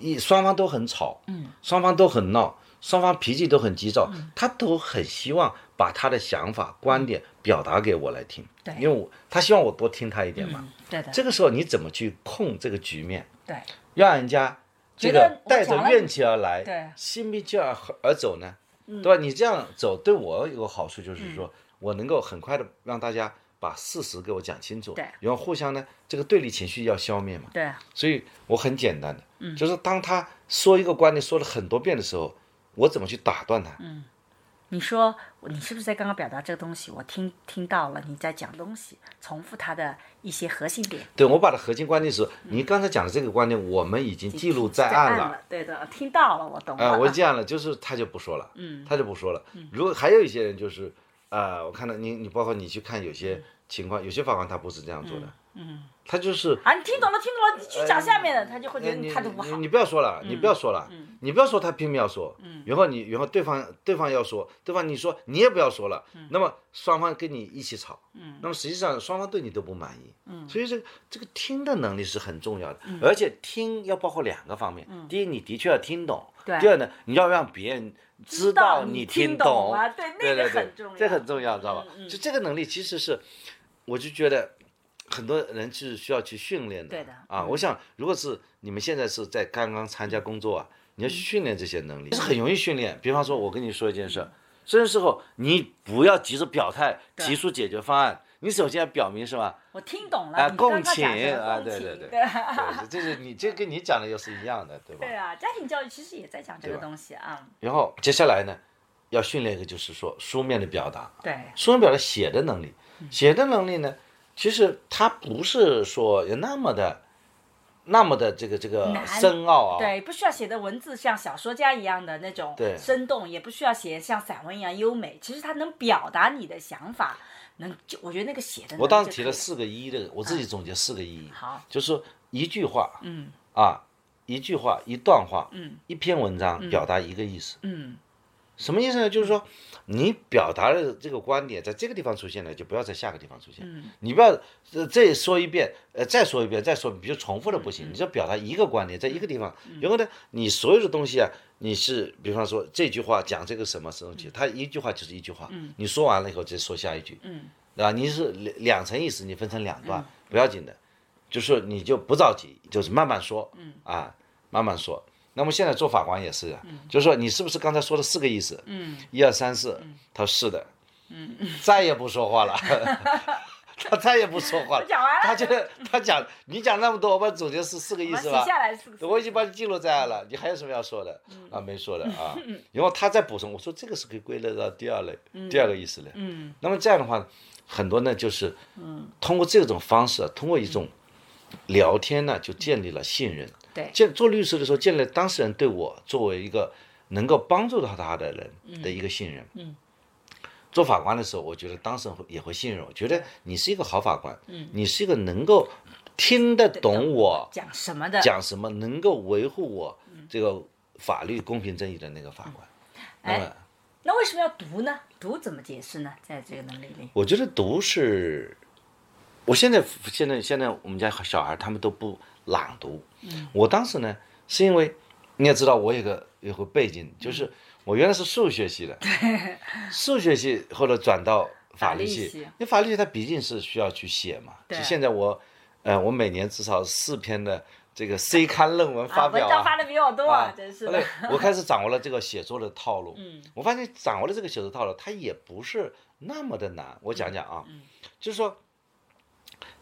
一双方都很吵，嗯，双方都很闹，双方脾气都很急躁，他都很希望把他的想法、观点表达给我来听，对，因为我他希望我多听他一点嘛，对的。这个时候你怎么去控这个局面？对，让人家这个带着怨气而来，对，心平气而而走呢，对吧？你这样走对我有个好处，就是说我能够很快的让大家。把事实给我讲清楚，对，然后互相呢，这个对立情绪要消灭嘛，对，所以我很简单的，嗯，就是当他说一个观点说了很多遍的时候，我怎么去打断他？嗯，你说你是不是在刚刚表达这个东西？我听听到了你在讲东西，重复他的一些核心点。对，我把它核心观点是，你刚才讲的这个观点，我们已经记录在案了。对的，听到了，我懂了。啊，我这样了，就是他就不说了，嗯，他就不说了。如果还有一些人就是，啊，我看到你，你包括你去看有些。情况有些法官他不是这样做的，嗯，他就是啊，你听懂了，听懂了，你去讲下面的，他就会觉得你态度不好。你不要说了，你不要说了，你不要说他拼命要说，嗯。然后你然后对方对方要说，对方你说你也不要说了，那么双方跟你一起吵，那么实际上双方对你都不满意，所以这个这个听的能力是很重要的，而且听要包括两个方面，第一你的确要听懂，第二呢你要让别人知道你听懂，对。那个很重要，这很重要，知道吧？就这个能力其实是。我就觉得很多人是需要去训练的。对的。啊，我想，如果是你们现在是在刚刚参加工作啊，你要去训练这些能力，是很容易训练。比方说，我跟你说一件事，这个时候你不要急着表态，提出解决方案，你首先要表明什么？我听懂了。啊，共情啊，对对对。对。这是你这跟你讲的又是一样的，对吧？对啊，家庭教育其实也在讲这个东西啊。然后接下来呢，要训练一个就是说书面的表达。对。书面表达写的能力，写的能力呢？其实它不是说有那么的，那么的这个这个深奥啊。对，不需要写的文字像小说家一样的那种生动，也不需要写像散文一样优美。其实它能表达你的想法，能就我觉得那个写的。我当时提了四个一的，我自己总结四个一。好。就是一句话。嗯。啊，一句话，一段话。嗯。一篇文章表达一个意思。嗯。什么意思呢？就是说，你表达的这个观点在这个地方出现了，就不要在下个地方出现。你不要这说一遍，呃，再说一遍，再说，比如重复的不行。你就表达一个观点，在一个地方。然后呢，你所有的东西啊，你是比方说这句话讲这个什么什么东西，它一句话就是一句话。你说完了以后再说下一句，对吧？你是两两层意思，你分成两段不要紧的，就是你就不着急，就是慢慢说，啊，慢慢说。那么现在做法官也是的，就是说你是不是刚才说的四个意思？嗯，一二三四，他说是的，嗯，再也不说话了，他再也不说话了。讲完了。他觉得他讲你讲那么多，我把总结是四个意思吧？写下来四个。我已经把你记录在案了，你还有什么要说的？啊，没说的啊。然后他再补充，我说这个是可以归类到第二类，第二个意思的。嗯。那么这样的话，很多呢就是，通过这种方式，通过一种聊天呢，就建立了信任。对。建做律师的时候，建立当事人对我作为一个能够帮助到他的人的一个信任。嗯。做法官的时候，我觉得当事人也会信任我，觉得你是一个好法官，嗯，你是一个能够听得懂我讲什么的，讲什么能够维护我这个法律公平正义的那个法官。哎，那为什么要读呢？读怎么解释呢？在这个能力里，我觉得读是，我现在现在现在我们家小孩他们都不朗读，嗯，我当时呢是因为你也知道我有个有个背景就是。我原来是数学系的，数学系后来转到法律系，因为法律系它毕竟是需要去写嘛。就现在我，呃，我每年至少四篇的这个 C 刊论文发表啊，文章发的比我多，真是。的。我开始掌握了这个写作的套路，嗯，我发现掌握了这个写作套路，它也不是那么的难。我讲讲啊，就是说，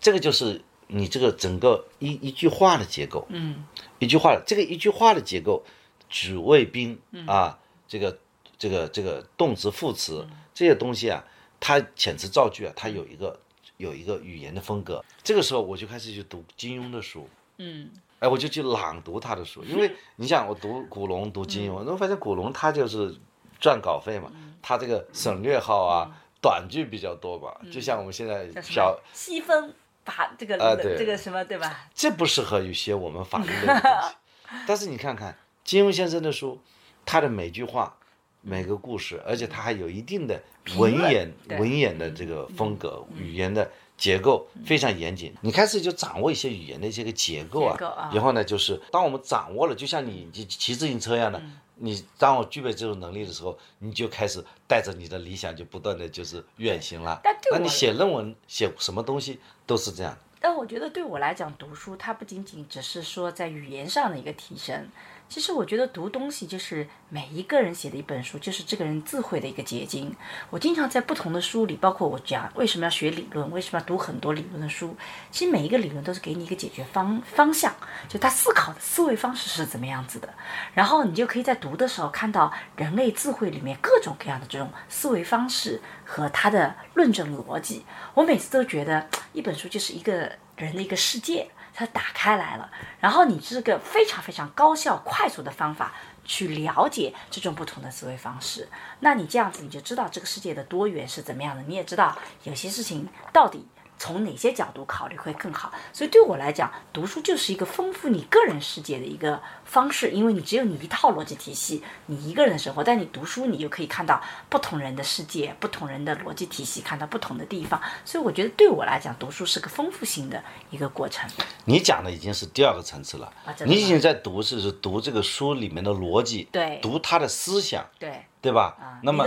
这个就是你这个整个一一句话的结构，嗯，一句话这个一句话的结构，主谓宾啊。这个这个这个动词副词这些东西啊，它遣词造句啊，它有一个有一个语言的风格。这个时候我就开始去读金庸的书，嗯，哎，我就去朗读他的书，因为 你想我读古龙读金庸，那我发现古龙他就是赚稿费嘛，他这个省略号啊，短句比较多吧，就像我们现在小细分法这个这个什么对吧？这不适合有些我们法律的东西。但是你看看金庸先生的书。他的每句话，每个故事，而且他还有一定的文言文言的这个风格，语言的结构非常严谨。你开始就掌握一些语言的这个结构啊，然后呢，就是当我们掌握了，就像你骑自行车一样的，你当我具备这种能力的时候，你就开始带着你的理想，就不断的就是远行了。那你写论文写什么东西都是这样。但我觉得对我来讲，读书它不仅仅只是说在语言上的一个提升。其实我觉得读东西就是每一个人写的一本书，就是这个人智慧的一个结晶。我经常在不同的书里，包括我讲为什么要学理论，为什么要读很多理论的书。其实每一个理论都是给你一个解决方方向，就他思考的思维方式是怎么样子的。然后你就可以在读的时候看到人类智慧里面各种各样的这种思维方式和他的论证逻辑。我每次都觉得一本书就是一个人的一个世界。它打开来了，然后你这个非常非常高效、快速的方法去了解这种不同的思维方式。那你这样子，你就知道这个世界的多元是怎么样的，你也知道有些事情到底。从哪些角度考虑会更好？所以对我来讲，读书就是一个丰富你个人世界的一个方式，因为你只有你一套逻辑体系，你一个人的生活。但你读书，你就可以看到不同人的世界，不同人的逻辑体系，看到不同的地方。所以我觉得对我来讲，读书是个丰富性的一个过程。你讲的已经是第二个层次了，你已经在读是是读这个书里面的逻辑，对，读他的思想，对。对吧？那么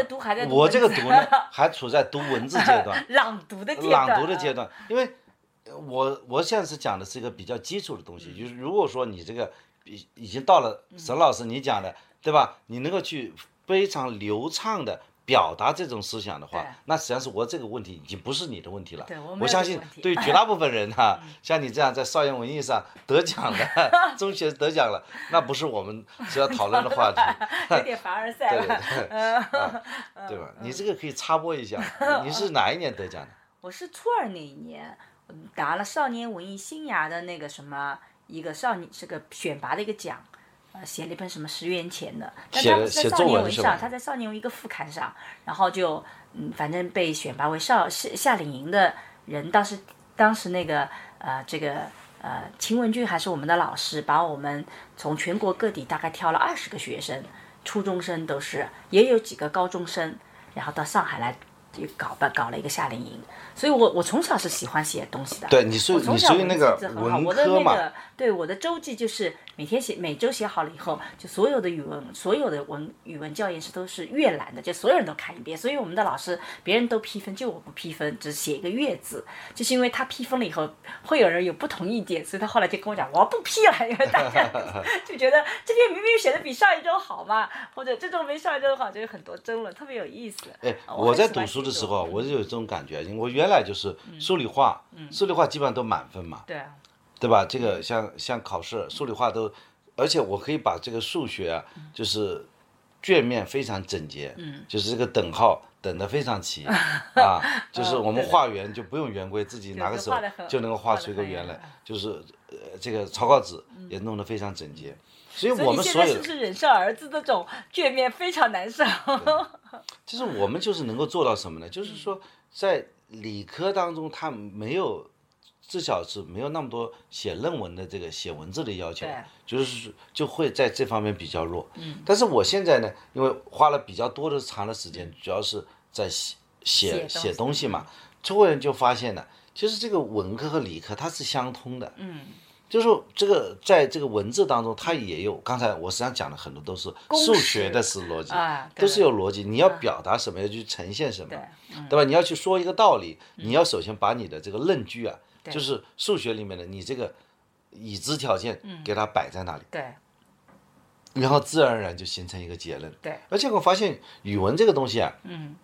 我这个读呢，还处在读文字阶段，朗读的阶段。朗读的阶段，因为，我我现在是讲的是一个比较基础的东西，就是如果说你这个已已经到了沈老师你讲的，对吧？你能够去非常流畅的。表达这种思想的话，那实际上是我这个问题已经不是你的问题了。我相信对于 绝大部分人哈，像你这样在少年文艺上得奖的，中学得奖了，那不是我们 需要讨论的话题。有点凡尔赛了。对吧？你这个可以插播一下，你是哪一年得奖的？我是初二那一年，拿了少年文艺新芽的那个什么一个少年这个选拔的一个奖。呃，写了一本什么十元钱的，但他在少年文上，他在少年文一个副刊上，然后就嗯，反正被选拔为少夏夏令营的人。当时当时那个呃，这个呃，秦文俊还是我们的老师，把我们从全国各地大概挑了二十个学生，初中生都是，也有几个高中生，然后到上海来。就搞吧，搞了一个夏令营，所以我我从小是喜欢写东西的。对，你是你属于那个文科嘛？对，我的周记就是每天写，每周写好了以后，就所有的语文，所有的文语文教研室都是阅览的，就所有人都看一遍。所以我们的老师别人都批分，就我不批分，只写一个阅字，就是因为他批分了以后，会有人有不同意见，所以他后来就跟我讲，我不批了，因为大家 就觉得这篇明明写的比上一周好嘛，或者这周没上一周好，就有很多争论，特别有意思。哎，我在读书的时候，我就有这种感觉，我原来就是数理化，数理化基本上都满分嘛。对啊。对吧？这个像像考试数理化都，而且我可以把这个数学啊，就是卷面非常整洁，就是这个等号等的非常齐 啊，就是我们画圆就不用圆规，自己拿个手就能够画出一个圆来，就是呃这个草稿纸也弄得非常整洁，所以我们所有是不是忍受儿子这种卷面非常难受？就是我们就是能够做到什么呢？就是说在理科当中，他没有。至少是没有那么多写论文的这个写文字的要求，就是就会在这方面比较弱。嗯，但是我现在呢，因为花了比较多的长的时间，主要是在写写写东西嘛，突然就发现了，其实这个文科和理科它是相通的。嗯，就是说这个在这个文字当中，它也有刚才我实际上讲的很多都是数学的是逻辑，都是有逻辑。你要表达什么，要去呈现什么，对吧？你要去说一个道理，你要首先把你的这个论据啊。就是数学里面的你这个已知条件给它摆在那里，对，然后自然而然就形成一个结论，对。而且我发现语文这个东西啊，嗯，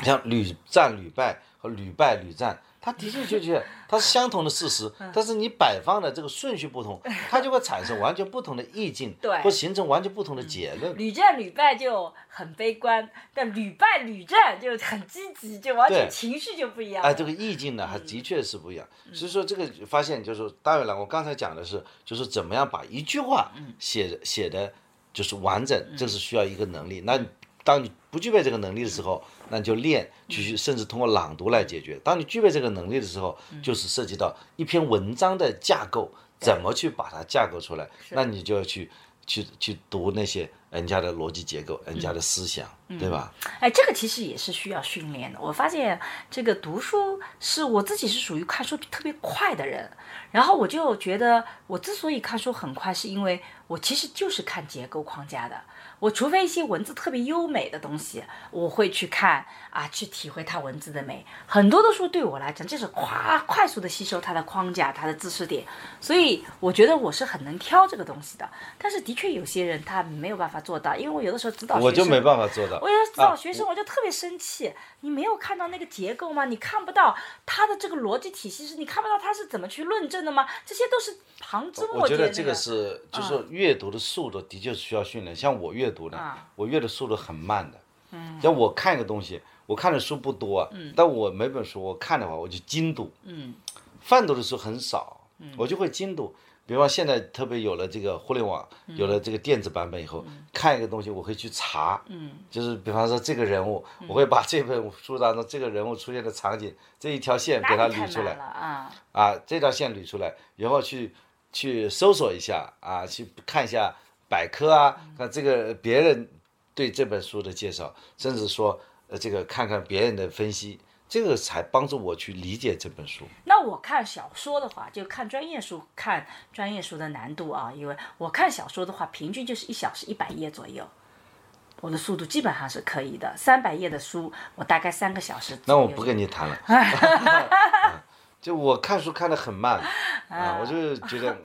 像屡战屡败和屡败屡战。它的确确确，它是相同的事实，但是你摆放的这个顺序不同，它就会产生完全不同的意境，对，会形成完全不同的结论。屡战屡败就很悲观，但屡败屡战就很积极，就完全情绪就不一样。哎，这个意境呢，还的确是不一样。所以说这个发现就是，当然了，我刚才讲的是，就是怎么样把一句话写写的，就是完整，这是需要一个能力。那当你不具备这个能力的时候，那你就练，继续甚至通过朗读来解决。当你具备这个能力的时候，就是涉及到一篇文章的架构，怎么去把它架构出来，那你就要去去去读那些人家的逻辑结构，人家的思想，对吧？哎，这个其实也是需要训练的。我发现这个读书是我自己是属于看书特别快的人，然后我就觉得我之所以看书很快，是因为我其实就是看结构框架的。我除非一些文字特别优美的东西，我会去看啊，去体会它文字的美。很多的书对我来讲，就是夸快速的吸收它的框架、它的知识点，所以我觉得我是很能挑这个东西的。但是的确有些人他没有办法做到，因为我有的时候指导学生，我就没办法做到。我有的指导学生，我就特别生气。你没有看到那个结构吗？你看不到它的这个逻辑体系是？你看不到它是怎么去论证的吗？这些都是旁枝末节。我觉得这个是，就是阅读的速度的确是需要训练。像我阅读呢，我阅的速度很慢的。嗯。像我看一个东西，我看的书不多，嗯。但我每本书我看的话，我就精读。嗯。泛读的书很少，嗯。我就会精读。比方现在特别有了这个互联网，有了这个电子版本以后，看一个东西我会去查，就是比方说这个人物，我会把这本书当中这个人物出现的场景这一条线给它捋出来，啊，这条线捋出来，然后去去搜索一下啊，去看一下百科啊，那这个别人对这本书的介绍，甚至说呃这个看看别人的分析。这个才帮助我去理解这本书。那我看小说的话，就看专业书，看专业书的难度啊，因为我看小说的话，平均就是一小时一百页左右，我的速度基本上是可以的。三百页的书，我大概三个小时。那我不跟你谈了。就我看书看得很慢啊，我就觉得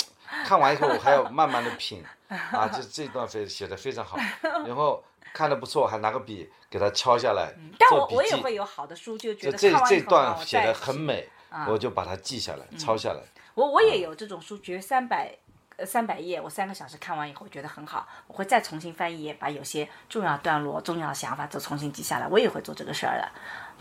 看完以后我还要慢慢的品啊，就 这段非写的非常好，然后。看的不错，还拿个笔给他敲下来。但我我也会有好的书，就觉得这这段写的很美，我就把它记下来，抄下来。我我也有这种书，觉得三百呃三百页，我三个小时看完以后觉得很好，我会再重新翻一页，把有些重要段落、重要想法都重新记下来。我也会做这个事儿的。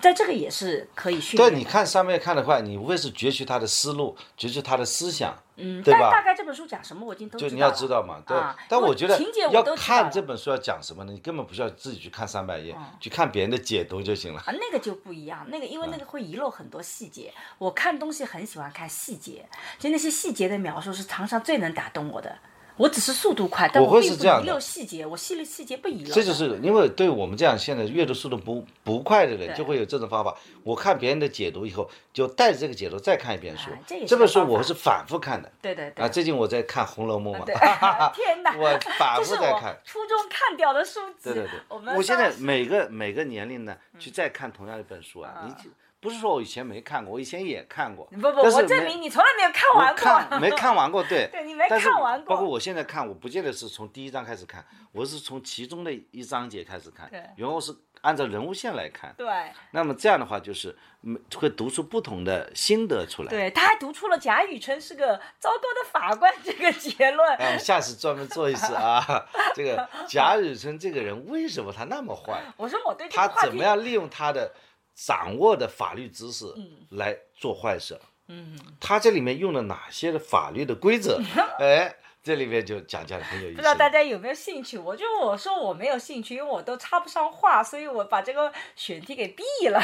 在这个也是可以训练。对，你看上面看的话，你无非是攫取他的思路，攫取他的思想，嗯，对吧？大概这本书讲什么，我已经都知道就你要知道嘛，对。但我觉得要看这本书要讲什么呢？你根本不需要自己去看三百页，去看别人的解读就行了。啊，那个就不一样，那个因为那个会遗漏很多细节。我看东西很喜欢看细节，就那些细节的描述是常常最能打动我的。我只是速度快，但我会并不遗是这样的漏细节，我细了细节不遗漏。这就是因为对我们这样现在阅读速度不不快的人，就会有这种方法。我看别人的解读以后，就带着这个解读再看一遍书啊这本书我是反复看的。对对对啊，最近我在看《红楼梦》嘛对，天哪，我反复在看。初中看掉的书籍。对对对，我们我现在每个每个年龄呢，去再看同样一本书啊，你就不是说我以前没看过，我以前也看过，不不，我证明你从来没有看完过。看没看完过，对，对你没看完过包括我现在看，我不见得是从第一章开始看，我是从其中的一章节开始看对，然后是按照人物线来看。对那么这样的话，就是嗯会读出不同的心得出来。对，他还读出了贾雨村是个糟糕的法官这个结论。哎，我们下次专门做一次啊，这个贾雨村这个人为什么他那么坏？我说我对他怎么样利用他的掌握的法律知识来做坏事？嗯，他这里面用了哪些的法律的规则？哎，这里面就讲讲得很有意思不知道。大家有没有兴趣？我就我说我没有兴趣，因为我都插不上话，所以我把这个选题给毙了。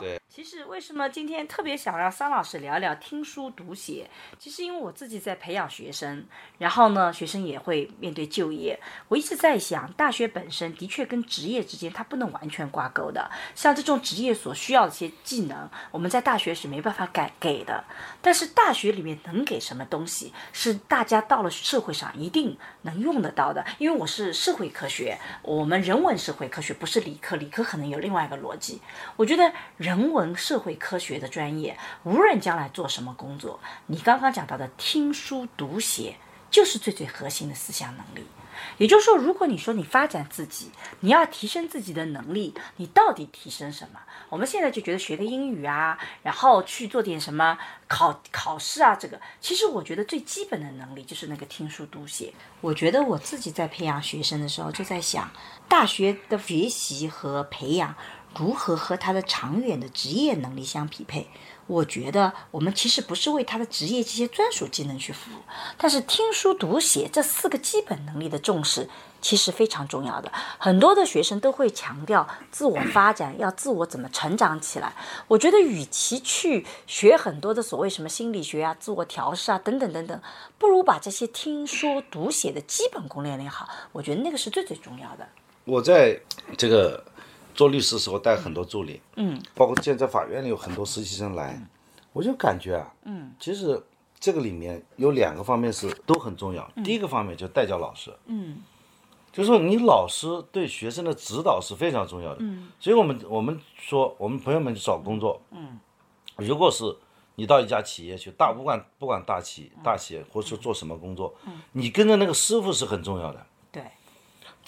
对，其实为什么今天特别想让桑老师聊聊听书读写？其实因为我自己在培养学生，然后呢，学生也会面对就业。我一直在想，大学本身的确跟职业之间它不能完全挂钩的。像这种职业所需要的一些技能，我们在大学是没办法改给的。但是大学里面能给什么东西，是大家到了社会上一定能用得到的。因为我是社会科学，我们人文社会科学不是理科，理科可能有另外一个逻辑。我觉得人文社会科学的专业，无论将来做什么工作，你刚刚讲到的听书读写，就是最最核心的思想能力。也就是说，如果你说你发展自己，你要提升自己的能力，你到底提升什么？我们现在就觉得学个英语啊，然后去做点什么考考试啊，这个其实我觉得最基本的能力就是那个听书读写。我觉得我自己在培养学生的时候，就在想，大学的学习和培养如何和他的长远的职业能力相匹配。我觉得我们其实不是为他的职业这些专属技能去服务，但是听书读写这四个基本能力的重视其实非常重要的。很多的学生都会强调自我发展，要自我怎么成长起来。我觉得与其去学很多的所谓什么心理学啊、自我调试啊等等等等，不如把这些听说读写的基本功练练好。我觉得那个是最最重要的。我在这个做律师的时候带很多助理，嗯，包括现在法院里有很多实习生来，我就感觉啊，嗯，其实这个里面有两个方面是都很重要。第一个方面就是带教老师，嗯，就是说你老师对学生的指导是非常重要的，嗯，所以我们我们说我们朋友们找工作，嗯，如果是你到一家企业去，大不管不管大企大企业或者说做什么工作，你跟着那个师傅是很重要的。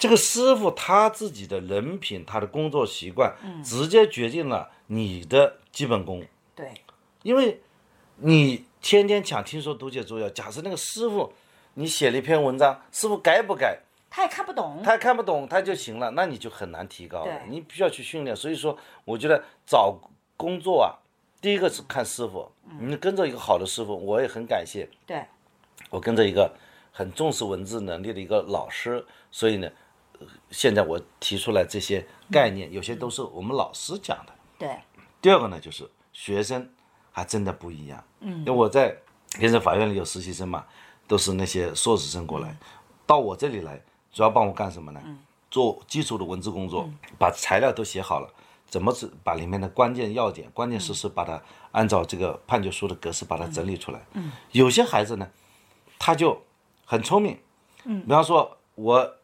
对，这个师傅他自己的人品、他的工作习惯，直接决定了你的基本功。对，因为你天天抢听说读写重要，假设那个师傅你写了一篇文章，师傅改不改，他也看不懂。他看不懂他就行了，那你就很难提高了。你必须要去训练。所以说，我觉得找工作啊，第一个是看师傅，你跟着一个好的师傅，我也很感谢。对，我跟着一个很重视文字能力的一个老师，所以呢，呃现在我提出来这些概念，有些都是我们老师讲的。对，第二个呢，就是学生还真的不一样。嗯，因为我在平时法院里有实习生嘛，都是那些硕士生过来，到我这里来，主要帮我干什么呢？做基础的文字工作，把材料都写好了，怎么子把里面的关键要点、关键事实，把它按照这个判决书的格式把它整理出来。嗯，有些孩子呢，他就很聪明。嗯，比方说我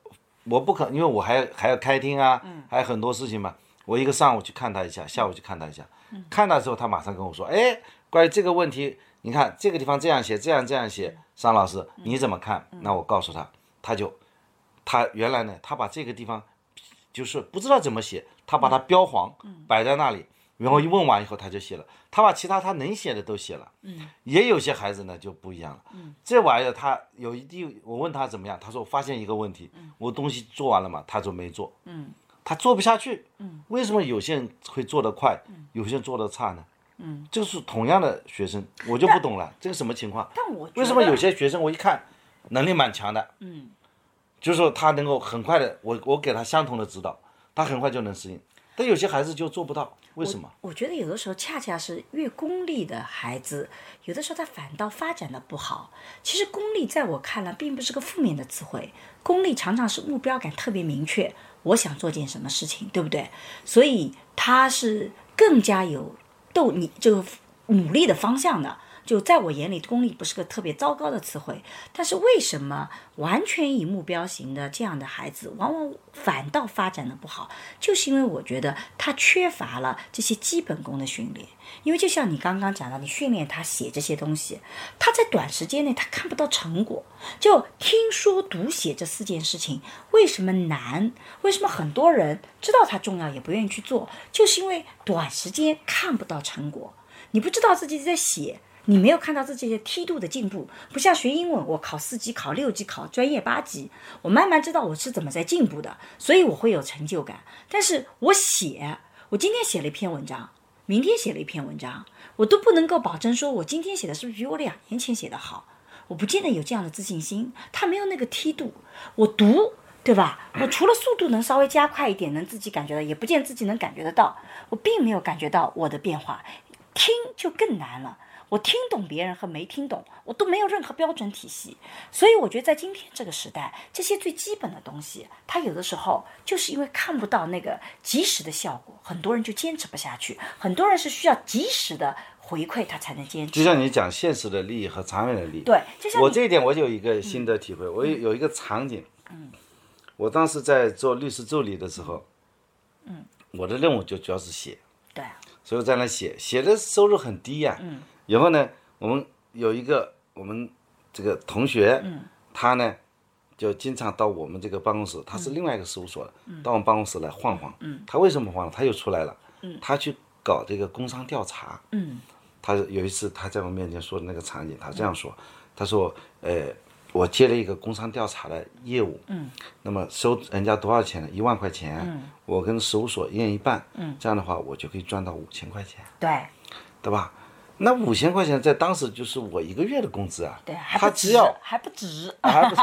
我不可，因为我还还要开庭啊，还有很多事情嘛。我一个上午去看他一下，下午去看他一下，看他之后，他马上跟我说，哎，关于这个问题，你看这个地方这样写，这样这样写，商老师你怎么看？那我告诉他，他就他原来呢，他把这个地方就是不知道怎么写，他把它标黄摆在那里，然后一问完以后他就写了，他把其他他能写的都写了。也有些孩子呢就不一样了，这玩意儿他有一定，我问他怎么样，他说我发现一个问题，我东西做完了嘛，他就没做，他做不下去，为什么有些人会做得快，有些人做得差呢？嗯，就是同样的学生，我就不懂了，这个什么情况？但我为什么有些学生我一看能力蛮强的，嗯，就是说他能够很快的，我我给他相同的指导，他很快就能适应，但有些孩子就做不到，为什么？我觉得有的时候恰恰是越功利的孩子，有的时候他反倒发展的不好。其实功利在我看来并不是个负面的词汇，功利常常是目标感特别明确，我想做件什么事情，对不对？所以他是更加有斗你这个努力的方向的。就在我眼里，功利不是个特别糟糕的词汇。但是为什么完全以目标型的这样的孩子，往往反倒发展的不好？就是因为我觉得他缺乏了这些基本功的训练。因为就像你刚刚讲的，你训练他写这些东西，他在短时间内他看不到成果。就听说读写这四件事情为什么难？为什么很多人知道它重要也不愿意去做？就是因为短时间看不到成果，你不知道自己在写。你没有看到这些梯度的进步，不像学英文，我考四级、考六级、考专业八级，我慢慢知道我是怎么在进步的，所以我会有成就感。但是我写，我今天写了一篇文章，明天写了一篇文章，我都不能够保证说我今天写的是不是比我两年前写的好，我不见得有这样的自信心。他没有那个梯度，我读，对吧？我除了速度能稍微加快一点，能自己感觉到，也不见自己能感觉得到，我并没有感觉到我的变化。听就更难了。我听懂别人和没听懂，我都没有任何标准体系，所以我觉得在今天这个时代，这些最基本的东西，它有的时候就是因为看不到那个及时的效果，很多人就坚持不下去。很多人是需要及时的回馈，他才能坚持。就像你讲现实的利益和长远的利益，对，就像我这一点我有一个新的体会。我有有一个场景，嗯，我当时在做律师助理的时候，嗯，我的任务就主要是写，对，所以在那写，写的收入很低呀，嗯。以后呢，我们有一个我们这个同学，他呢就经常到我们这个办公室，他是另外一个事务所的，到我们办公室来晃晃。他为什么晃？他又出来了。他去搞这个工商调查。他有一次他在我面前说的那个场景，他这样说：“他说，呃，我接了一个工商调查的业务，那么收人家多少钱呢？一万块钱，我跟事务所一人一半，这样的话我就可以赚到五千块钱。对，对吧？”那五千块钱在当时就是我一个月的工资啊！对，还不止，还不止，还不止。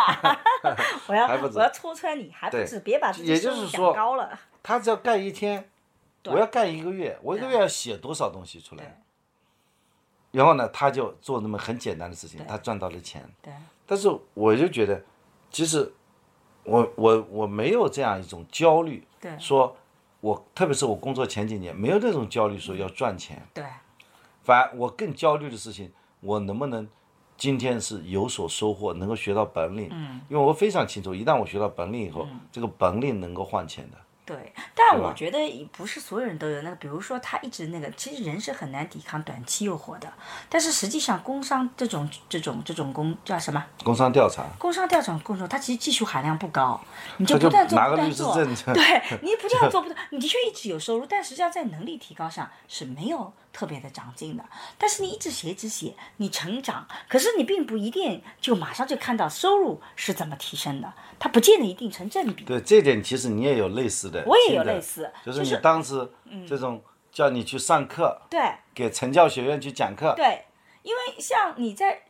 我要 我要戳穿你，还不止，别把自己收入讲高了。他只要干一天，我要干一个月，我一个月要写多少东西出来？然后呢，他就做那么很简单的事情，他赚到了钱。对。但是我就觉得，其实我我我没有这样一种焦虑，对，说我特别是我工作前几年没有那种焦虑，说要赚钱。对。反而我更焦虑的事情，我能不能今天是有所收获，能够学到本领？嗯，因为我非常清楚，一旦我学到本领以后，这个本领能够换钱的。对，但我觉得不是所有人都有那个，比如说他一直那个，其实人是很难抵抗短期诱惑的。但是实际上，工商这种这种这种工叫什么？工商调查。工商调查工作，它其实技术含量不高，你就不断做不断做，对你不断做不断，你的确一直有收入，但实际上在能力提高上是没有特别的长进的。但是你一直写一直写，你成长，可是你并不一定就马上就看到收入是怎么提升的。它不见得一定成正比。对这点，其实你也有类似的。我也有类似，就是你当时这种叫你去上课，对，给成教学院去讲课。对，因为像你在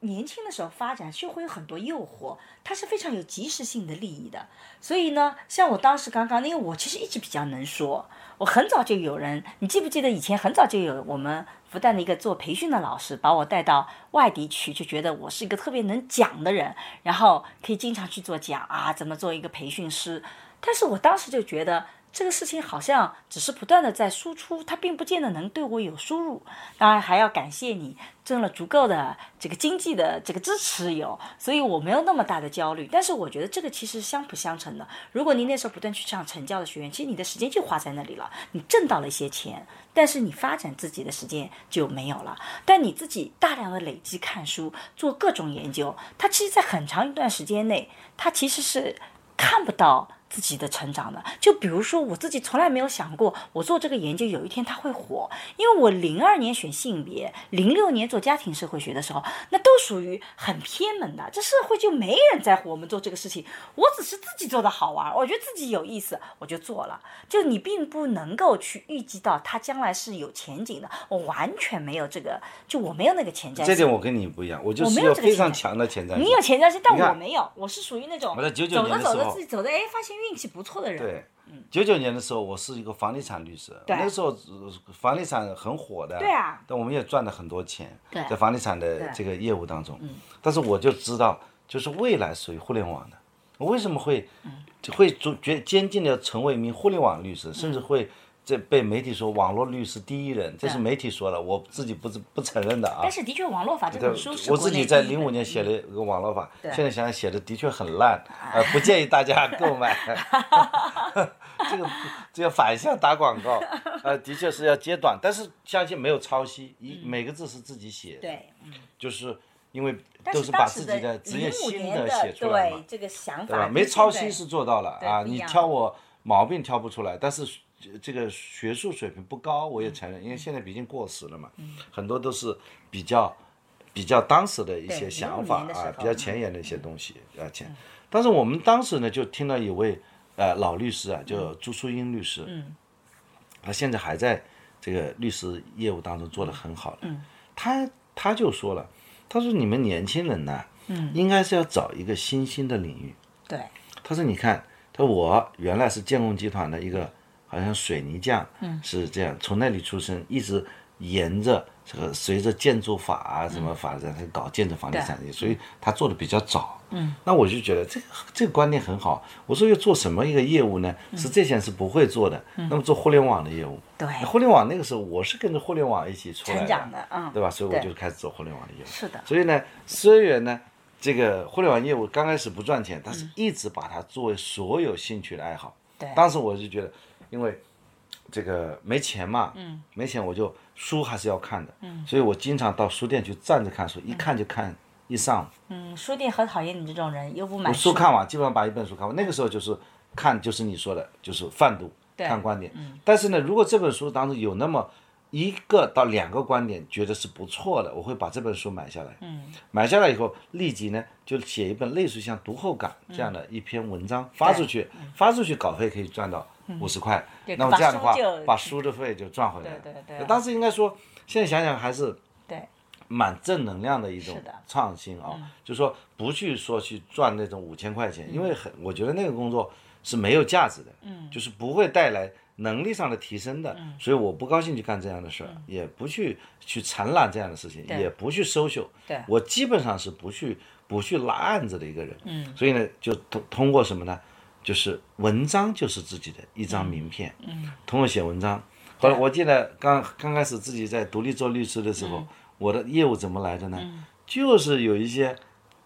年轻的时候发展，就会有很多诱惑，它是非常有及时性的利益的。所以呢，像我当时刚刚，因为我其实一直比较能说，我很早就有人，你记不记得以前很早就有我们。复旦的一个做培训的老师把我带到外地去，就觉得我是一个特别能讲的人，然后可以经常去做讲啊，怎么做一个培训师。但是我当时就觉得。这个事情好像只是不断的在输出，它并不见得能对我有输入。当然还要感谢你挣了足够的这个经济的这个支持有，所以我没有那么大的焦虑。但是我觉得这个其实相辅相成的。如果你那时候不断去上成教的学员，其实你的时间就花在那里了，你挣到了一些钱，但是你发展自己的时间就没有了。但你自己大量的累积看书，做各种研究，它其实，在很长一段时间内，它其实是看不到。自己的成长的，就比如说我自己从来没有想过，我做这个研究有一天它会火，因为我零二年选性别，零六年做家庭社会学的时候，那都属于很偏门的，这社会就没人在乎我们做这个事情，我只是自己做的好玩，我觉得自己有意思，我就做了。就你并不能够去预计到它将来是有前景的，我完全没有这个，就我没有那个前瞻性。这点我跟你不一样，我就是有非常强的前瞻性。你有前瞻性，但我没有，我是属于那种走着走着自己走着，哎，发现。运气不错的人。对，九九年的时候，我是一个房地产律师，那时候房地产很火的。对啊。但我们也赚了很多钱，在房地产的这个业务当中。嗯。但是我就知道，就是未来属于互联网的，我为什么会会逐决坚定的成为一名互联网律师，甚至会。这被媒体说网络律师第一人，这是媒体说的，我自己不是不承认的啊。但是的确，网络法这本书是我自己在零五年写了一个网络法，现在想想写的的确很烂，呃，不建议大家购买。这个这个反向打广告，呃，的确是要揭短，但是相信没有抄袭，一每个字是自己写。对，就是因为都是把自己的职业心得写出来嘛，这个想法，没抄袭是做到了啊，你挑我毛病挑不出来，但是。这个学术水平不高，我也承认，因为现在毕竟过时了嘛，很多都是比较比较当时的一些想法啊，比较前沿的一些东西啊前。但是我们当时呢，就听到一位呃老律师啊，叫朱淑英律师，他现在还在这个律师业务当中做得很好的，他他就说了，他说你们年轻人呢，应该是要找一个新兴的领域。对，他说你看，他说我原来是建工集团的一个。好像水泥匠是这样，从那里出生，一直沿着这个随着建筑法啊什么发展，他搞建筑房地产业，所以他做的比较早。嗯，那我就觉得这个这个观念很好。我说要做什么一个业务呢？是这些人是不会做的。那么做互联网的业务，对，互联网那个时候我是跟着互联网一起出来成长的，嗯，对吧？所以我就开始做互联网的业务。是的。所以呢，虽然呢，这个互联网业务刚开始不赚钱，但是一直把它作为所有兴趣的爱好。对。当时我就觉得。因为这个没钱嘛，没钱我就书还是要看的，所以我经常到书店去站着看书，一看就看一上午。嗯，书店很讨厌你这种人，又不买书。看完，基本上把一本书看完。那个时候就是看，就是你说的，就是泛读，看观点。但是呢，如果这本书当中有那么一个到两个观点，觉得是不错的，我会把这本书买下来。嗯，买下来以后，立即呢就写一本类似于像读后感这样的一篇文章发出去，发出去稿费可以赚到五十块。那么这样的话，把书的费就赚回来了。对对对。当时应该说，现在想想还是对蛮正能量的一种创新啊，就说不去说去赚那种五千块钱，因为很我觉得那个工作是没有价值的，嗯，就是不会带来。能力上的提升的，所以我不高兴去干这样的事儿，也不去去承揽这样的事情，也不去收秀。我基本上是不去不去拉案子的一个人。嗯，所以呢，就通通过什么呢？就是文章就是自己的一张名片。嗯，通过写文章。后来我记得刚刚开始自己在独立做律师的时候，我的业务怎么来的呢？就是有一些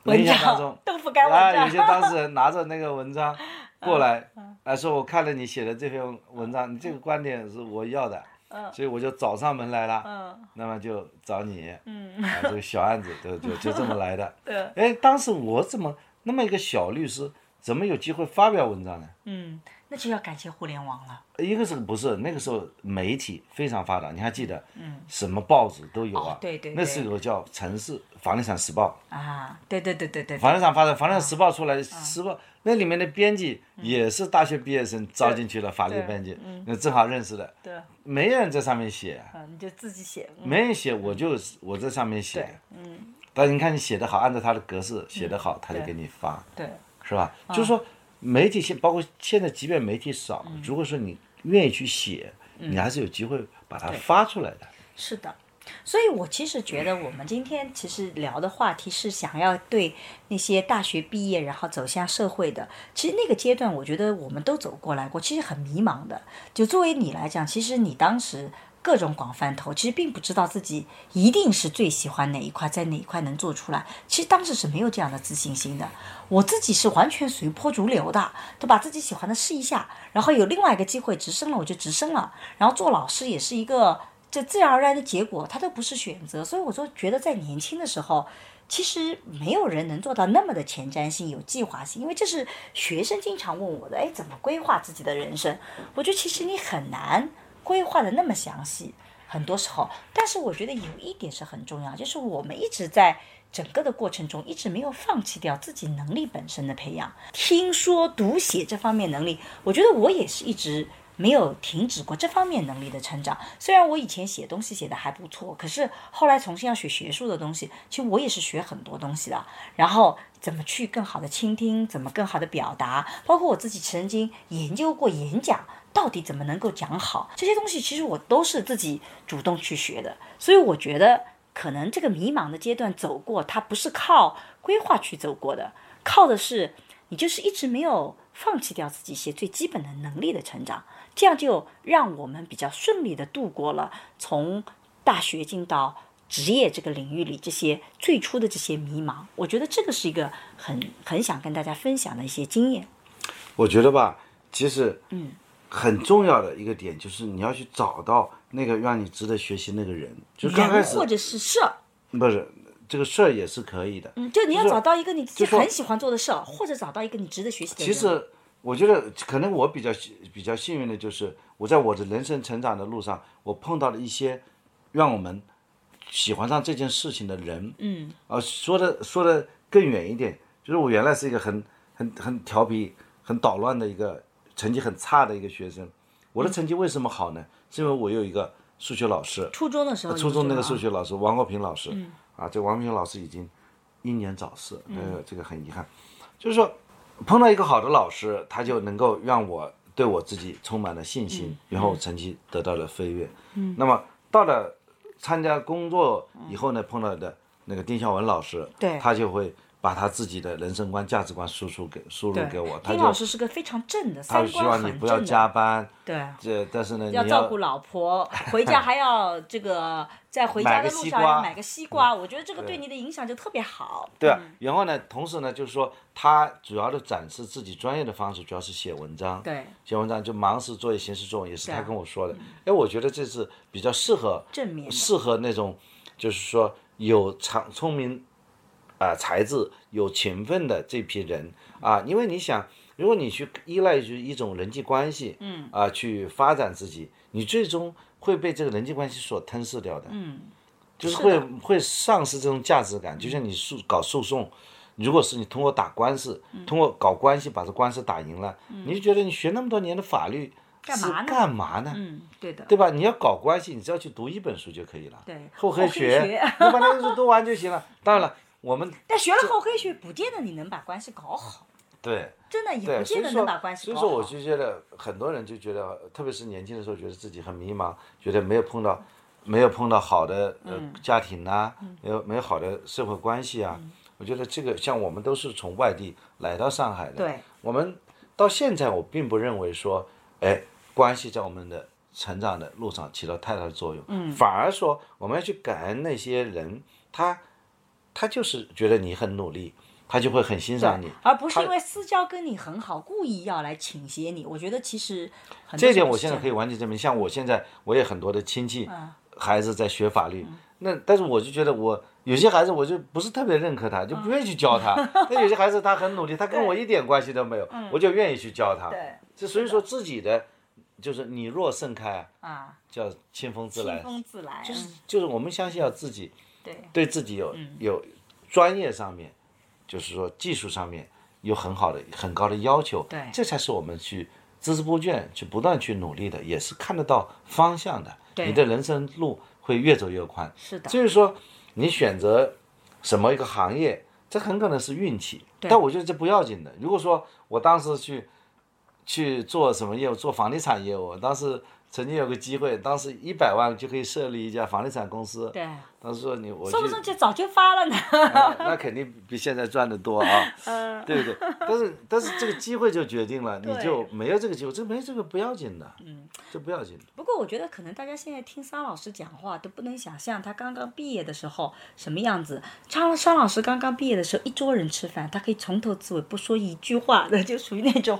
文章，豆腐干文章，有些当事人拿着那个文章。过来，来说我看了你写的这篇文章，你这个观点是我要的，所以我就找上门来了，那么就找你，啊，这个小案子就就就这么来的。哎，当时我怎么那么一个小律师，怎么有机会发表文章呢？嗯。那就要感谢互联网了。一个是不是那个时候媒体非常发达？你还记得？嗯。什么报纸都有啊。对对。那时候叫《城市房地产时报》。啊，对对对对对。房地产发展，房地产时报出来，时报那里面的编辑也是大学毕业生招进去了，法律编辑，那正好认识的。对。没人在上面写。啊，你就自己写。没人写，我就我在上面写。嗯。但你看你写的好，按照他的格式写的好，他就给你发。对。是吧？就是说。媒体现包括现在，即便媒体少，如果说你愿意去写，你还是有机会把它发出来的。是的，所以我其实觉得，我们今天其实聊的话题是想要对那些大学毕业然后走向社会的，其实那个阶段，我觉得我们都走过来过，其实很迷茫的。就作为你来讲，其实你当时。各种广泛投，其实并不知道自己一定是最喜欢哪一块，在哪一块能做出来。其实当时是没有这样的自信心的。我自己是完全随波逐流的，都把自己喜欢的试一下，然后有另外一个机会直升了，我就直升了。然后做老师也是一个这自然而然的结果，它都不是选择。所以我说，觉得在年轻的时候，其实没有人能做到那么的前瞻性、有计划性，因为这是学生经常问我的，哎，怎么规划自己的人生？我觉得其实你很难。规划的那么详细，很多时候，但是我觉得有一点是很重要，就是我们一直在整个的过程中，一直没有放弃掉自己能力本身的培养。听说读写这方面能力，我觉得我也是一直没有停止过这方面能力的成长。虽然我以前写东西写的还不错，可是后来重新要学学术的东西，其实我也是学很多东西的。然后怎么去更好的倾听，怎么更好的表达，包括我自己曾经研究过演讲，到底怎么能够讲好，这些东西其实我都是自己主动去学的。所以我觉得，可能这个迷茫的阶段走过，它不是靠规划去走过的，靠的是你就是一直没有。放弃掉自己一些最基本的能力的成长，这样就让我们比较顺利的度过了从大学进到职业这个领域里这些最初的这些迷茫。我觉得这个是一个很很想跟大家分享的一些经验。我觉得吧，其实嗯，很重要的一个点就是你要去找到那个让你值得学习那个人，就刚开始或者是事儿，不是。这个事儿也是可以的，嗯，就你要找到一个你自己很喜欢做的事儿，或者找到一个你值得学习的人。其实我觉得，可能我比较比较幸运的就是，我在我的人生成长的路上，我碰到了一些让我们喜欢上这件事情的人。嗯，啊，说的说的更远一点，就是我原来是一个很很很调皮、很捣乱的一个成绩很差的一个学生。我的成绩为什么好呢？是因为我有一个数学老师。初中的时候。初中那个数学老师王国平老师。嗯。啊，这王平老师已经英年早逝，呃，这个很遗憾。就是说，碰到一个好的老师，他就能够让我对我自己充满了信心，然后成绩得到了飞跃。嗯。那么到了参加工作以后呢，碰到的那个丁孝文老师，对，他就会。把他自己的人生观、价值观输出给输入给我。丁老师是个非常正的，他希望你不要加班。对。这但是呢，要照顾老婆，回家还要这个在回家的路上要买个西瓜。我觉得这个对你的影响就特别好。对啊，然后呢，同时呢，就是说他主要的展示自己专业的方式，主要是写文章。对。写文章就忙时作业，闲时作文，也是他跟我说的。哎，我觉得这是比较适合正面，适合那种就是说有长聪明。啊，才智有勤奋的这批人啊，因为你想，如果你去依赖于一种人际关系，嗯，啊，去发展自己，你最终会被这个人际关系所吞噬掉的，嗯，就是会会丧失这种价值感。就像你诉搞诉讼，如果是你通过打官司，通过搞关系把这官司打赢了，你就觉得你学那么多年的法律是干嘛呢？嗯，对的，对吧？你要搞关系，你只要去读一本书就可以了，对，厚黑学，你把那个书读完就行了。当然了。我们但学了厚黑学，不见得你能把关系搞好。对，真的也不见得能把关系搞好。所以说，我就觉得很多人就觉得，特别是年轻的时候，觉得自己很迷茫，觉得没有碰到，没有碰到好的呃家庭呐，没有没有好的社会关系啊。我觉得这个像我们都是从外地来到上海的，对，我们到现在我并不认为说，哎，关系在我们的成长的路上起到太大的作用，嗯，反而说我们要去感恩那些人，他。他就是觉得你很努力，他就会很欣赏你，而不是因为私交跟你很好，故意要来倾斜你。我觉得其实这点我现在可以完全证明。像我现在，我也很多的亲戚孩子在学法律，那但是我就觉得我有些孩子我就不是特别认可他，就不愿意去教他。那有些孩子他很努力，他跟我一点关系都没有，我就愿意去教他。对，这所以说自己的就是你若盛开啊，叫清风自来。清风自来，就是就是我们相信要自己。对，对自己有有专业上面，就是说技术上面有很好的很高的要求，对，这才是我们去孜孜不倦去不断去努力的，也是看得到方向的。对，你的人生路会越走越宽。是的。所以说，你选择什么一个行业，这很可能是运气，但我觉得这不要紧的。如果说我当时去去做什么业务，做房地产业务，当时。曾经有个机会，当时一百万就可以设立一家房地产公司。对。当时说你我。说不定就早就发了呢。那肯定比现在赚的多啊。嗯。对不对？但是但是这个机会就决定了，你就没有这个机会，这没这个不要紧的。嗯。这不要紧的。不过我觉得可能大家现在听桑老师讲话都不能想象他刚刚毕业的时候什么样子。张桑老师刚刚毕业的时候，一桌人吃饭，他可以从头至尾不说一句话的，就属于那种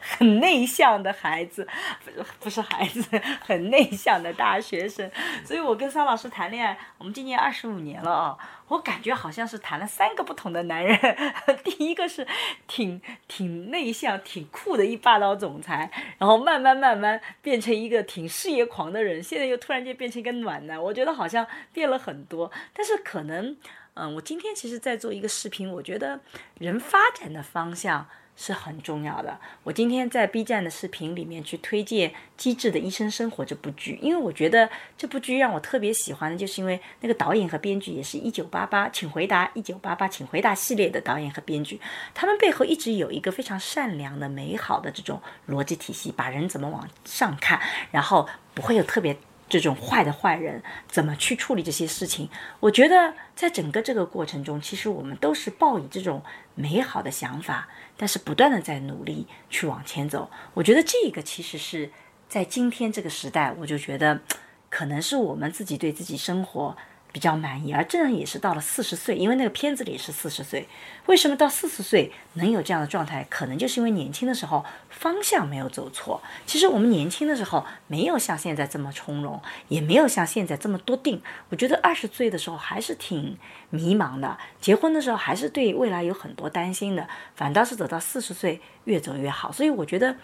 很内向的孩子，不是不是孩子。很内向的大学生，所以我跟桑老师谈恋爱，我们今年二十五年了啊，我感觉好像是谈了三个不同的男人。第一个是挺挺内向、挺酷的一霸道总裁，然后慢慢慢慢变成一个挺事业狂的人，现在又突然间变成一个暖男，我觉得好像变了很多。但是可能，嗯，我今天其实在做一个视频，我觉得人发展的方向。是很重要的。我今天在 B 站的视频里面去推荐《机智的医生生活》这部剧，因为我觉得这部剧让我特别喜欢的，就是因为那个导演和编剧也是一九八八，请回答一九八八，请回答系列的导演和编剧，他们背后一直有一个非常善良的、美好的这种逻辑体系，把人怎么往上看，然后不会有特别。这种坏的坏人怎么去处理这些事情？我觉得在整个这个过程中，其实我们都是抱以这种美好的想法，但是不断的在努力去往前走。我觉得这个其实是在今天这个时代，我就觉得可能是我们自己对自己生活。比较满意，而这样也是到了四十岁，因为那个片子里是四十岁。为什么到四十岁能有这样的状态？可能就是因为年轻的时候方向没有走错。其实我们年轻的时候没有像现在这么从容，也没有像现在这么多定。我觉得二十岁的时候还是挺迷茫的，结婚的时候还是对未来有很多担心的。反倒是走到四十岁越走越好。所以我觉得，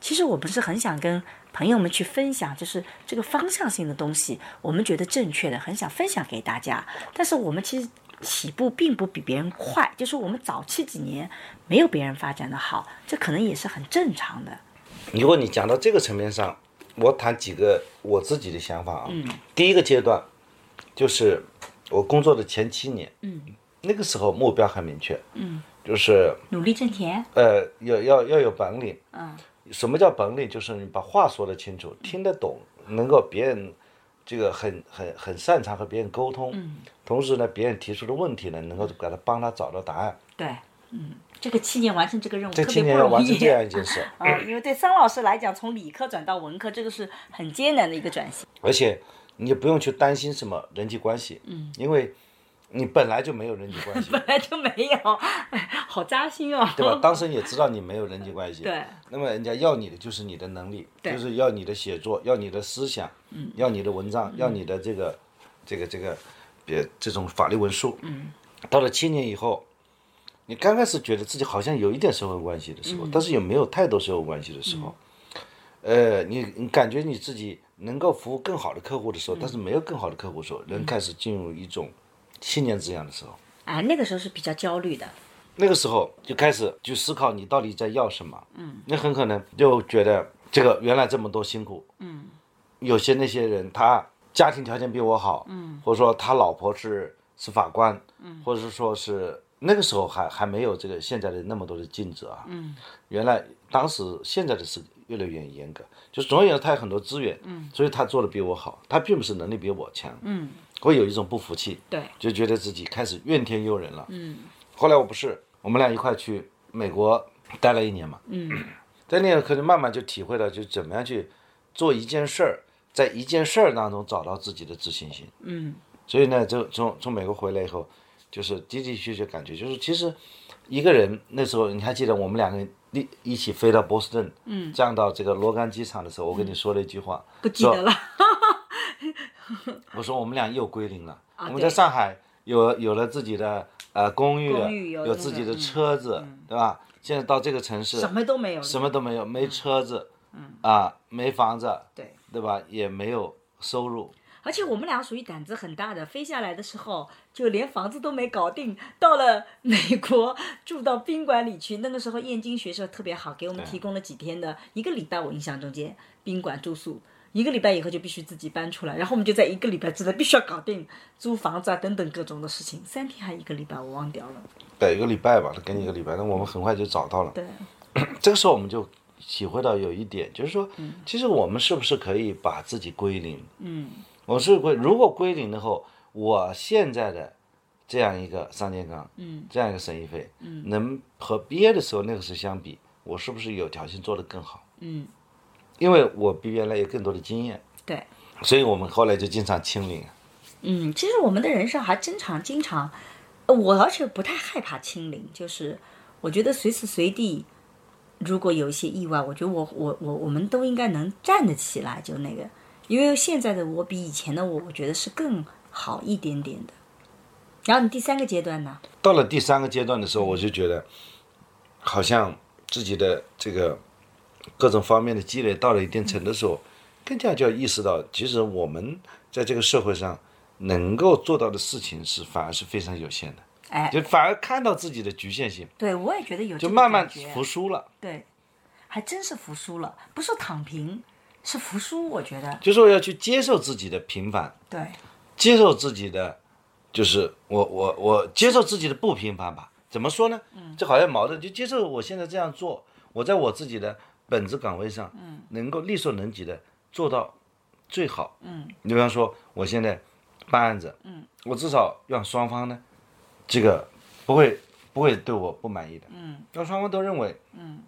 其实我不是很想跟。朋友们去分享，就是这个方向性的东西，我们觉得正确的，很想分享给大家。但是我们其实起步并不比别人快，就是我们早期几年没有别人发展的好，这可能也是很正常的。如果你讲到这个层面上，我谈几个我自己的想法啊。嗯。第一个阶段，就是我工作的前七年。嗯。那个时候目标很明确。嗯。就是努力挣钱。呃，要要要有本领。嗯。什么叫本领？就是你把话说得清楚，听得懂，能够别人这个很很很擅长和别人沟通。嗯。同时呢，别人提出的问题呢，能够给他帮他找到答案。对，嗯，这个七年完成这个任务特别不容易。这七年要完成这样一件 事。啊，因为对桑老师来讲，从理科转到文科，这个是很艰难的一个转型。而且，你也不用去担心什么人际关系。嗯。因为。你本来就没有人际关系，本来就没有，好扎心哦。对吧？当时 也知道你没有人际关系。对。那么人家要你的就是你的能力，就是要你的写作，要你的思想，要你的文章，要你的这个，这个这个，别这种法律文书。嗯。到了七年以后，你刚开始觉得自己好像有一点社会关系的时候，但是也没有太多社会关系的时候，呃，你你感觉你自己能够服务更好的客户的时候，但是没有更好的客户的时候，人开始进入一种。信念之痒的时候，啊，那个时候是比较焦虑的。那个时候就开始就思考你到底在要什么。嗯。那很可能就觉得这个原来这么多辛苦。嗯。有些那些人他家庭条件比我好。嗯。或者说他老婆是是法官。嗯。或者是说是那个时候还还没有这个现在的那么多的禁止啊。嗯。原来当时现在的是越来越严格，就是总而言之他有很多资源。嗯。所以他做的比我好，他并不是能力比我强。嗯。会有一种不服气，对，就觉得自己开始怨天尤人了。嗯，后来我不是，我们俩一块去美国待了一年嘛。嗯，在那可能慢慢就体会到，就怎么样去做一件事儿，在一件事儿当中找到自己的自信心。嗯，所以呢，就从从美国回来以后，就是的的确确感觉，就是其实一个人那时候，你还记得我们两个人一一起飞到波士顿，嗯，降到这个罗甘机场的时候，我跟你说了一句话，不记得了。我说我们俩又归零了。我们在上海有有了自己的呃公寓，有自己的车子，对吧？现在到这个城市，什么都没有，什么都没有，没车子，啊，没房子，对，对吧？也没有收入。而且我们俩属于胆子很大的，飞下来的时候就连房子都没搞定，到了 美国住到宾馆里去。那个时候燕京学社特别好，给我们提供了几天的一个礼拜，我印象中间宾馆住宿。一个礼拜以后就必须自己搬出来，然后我们就在一个礼拜之内必须要搞定租房子啊等等各种的事情。三天还一个礼拜，我忘掉了。对，一个礼拜吧，他给你一个礼拜，那我们很快就找到了。对。这个时候我们就体会到有一点，就是说，其实我们是不是可以把自己归零？嗯。我是归，如果归零的后，我现在的这样一个上健康，嗯，这样一个生意费，嗯，能和毕业的时候那个时候相比，我是不是有条件做得更好？嗯。因为我比原来有更多的经验，对，所以我们后来就经常清零。嗯，其实我们的人生还经常经常，我而且不太害怕清零，就是我觉得随时随地，如果有一些意外，我觉得我我我我们都应该能站得起来，就那个，因为现在的我比以前的我，我觉得是更好一点点的。然后你第三个阶段呢？到了第三个阶段的时候，我就觉得，好像自己的这个。各种方面的积累到了一定程度的时候，更加就要意识到，其实我们在这个社会上能够做到的事情是反而是非常有限的。哎，就反而看到自己的局限性。对，我也觉得有。就慢慢服输了。对，还真是服输了，不是躺平，是服输。我觉得。就是我要去接受自己的平凡。对。接受自己的，就是我我我接受自己的不平凡吧？怎么说呢？嗯。这好像矛盾，就接受我现在这样做，我在我自己的本职岗位上，嗯，能够力所能及的做到最好。嗯。你比方说，我现在办案子，嗯，我至少让双方呢。这个不会不会对我不满意的，嗯，让双方都认为，嗯，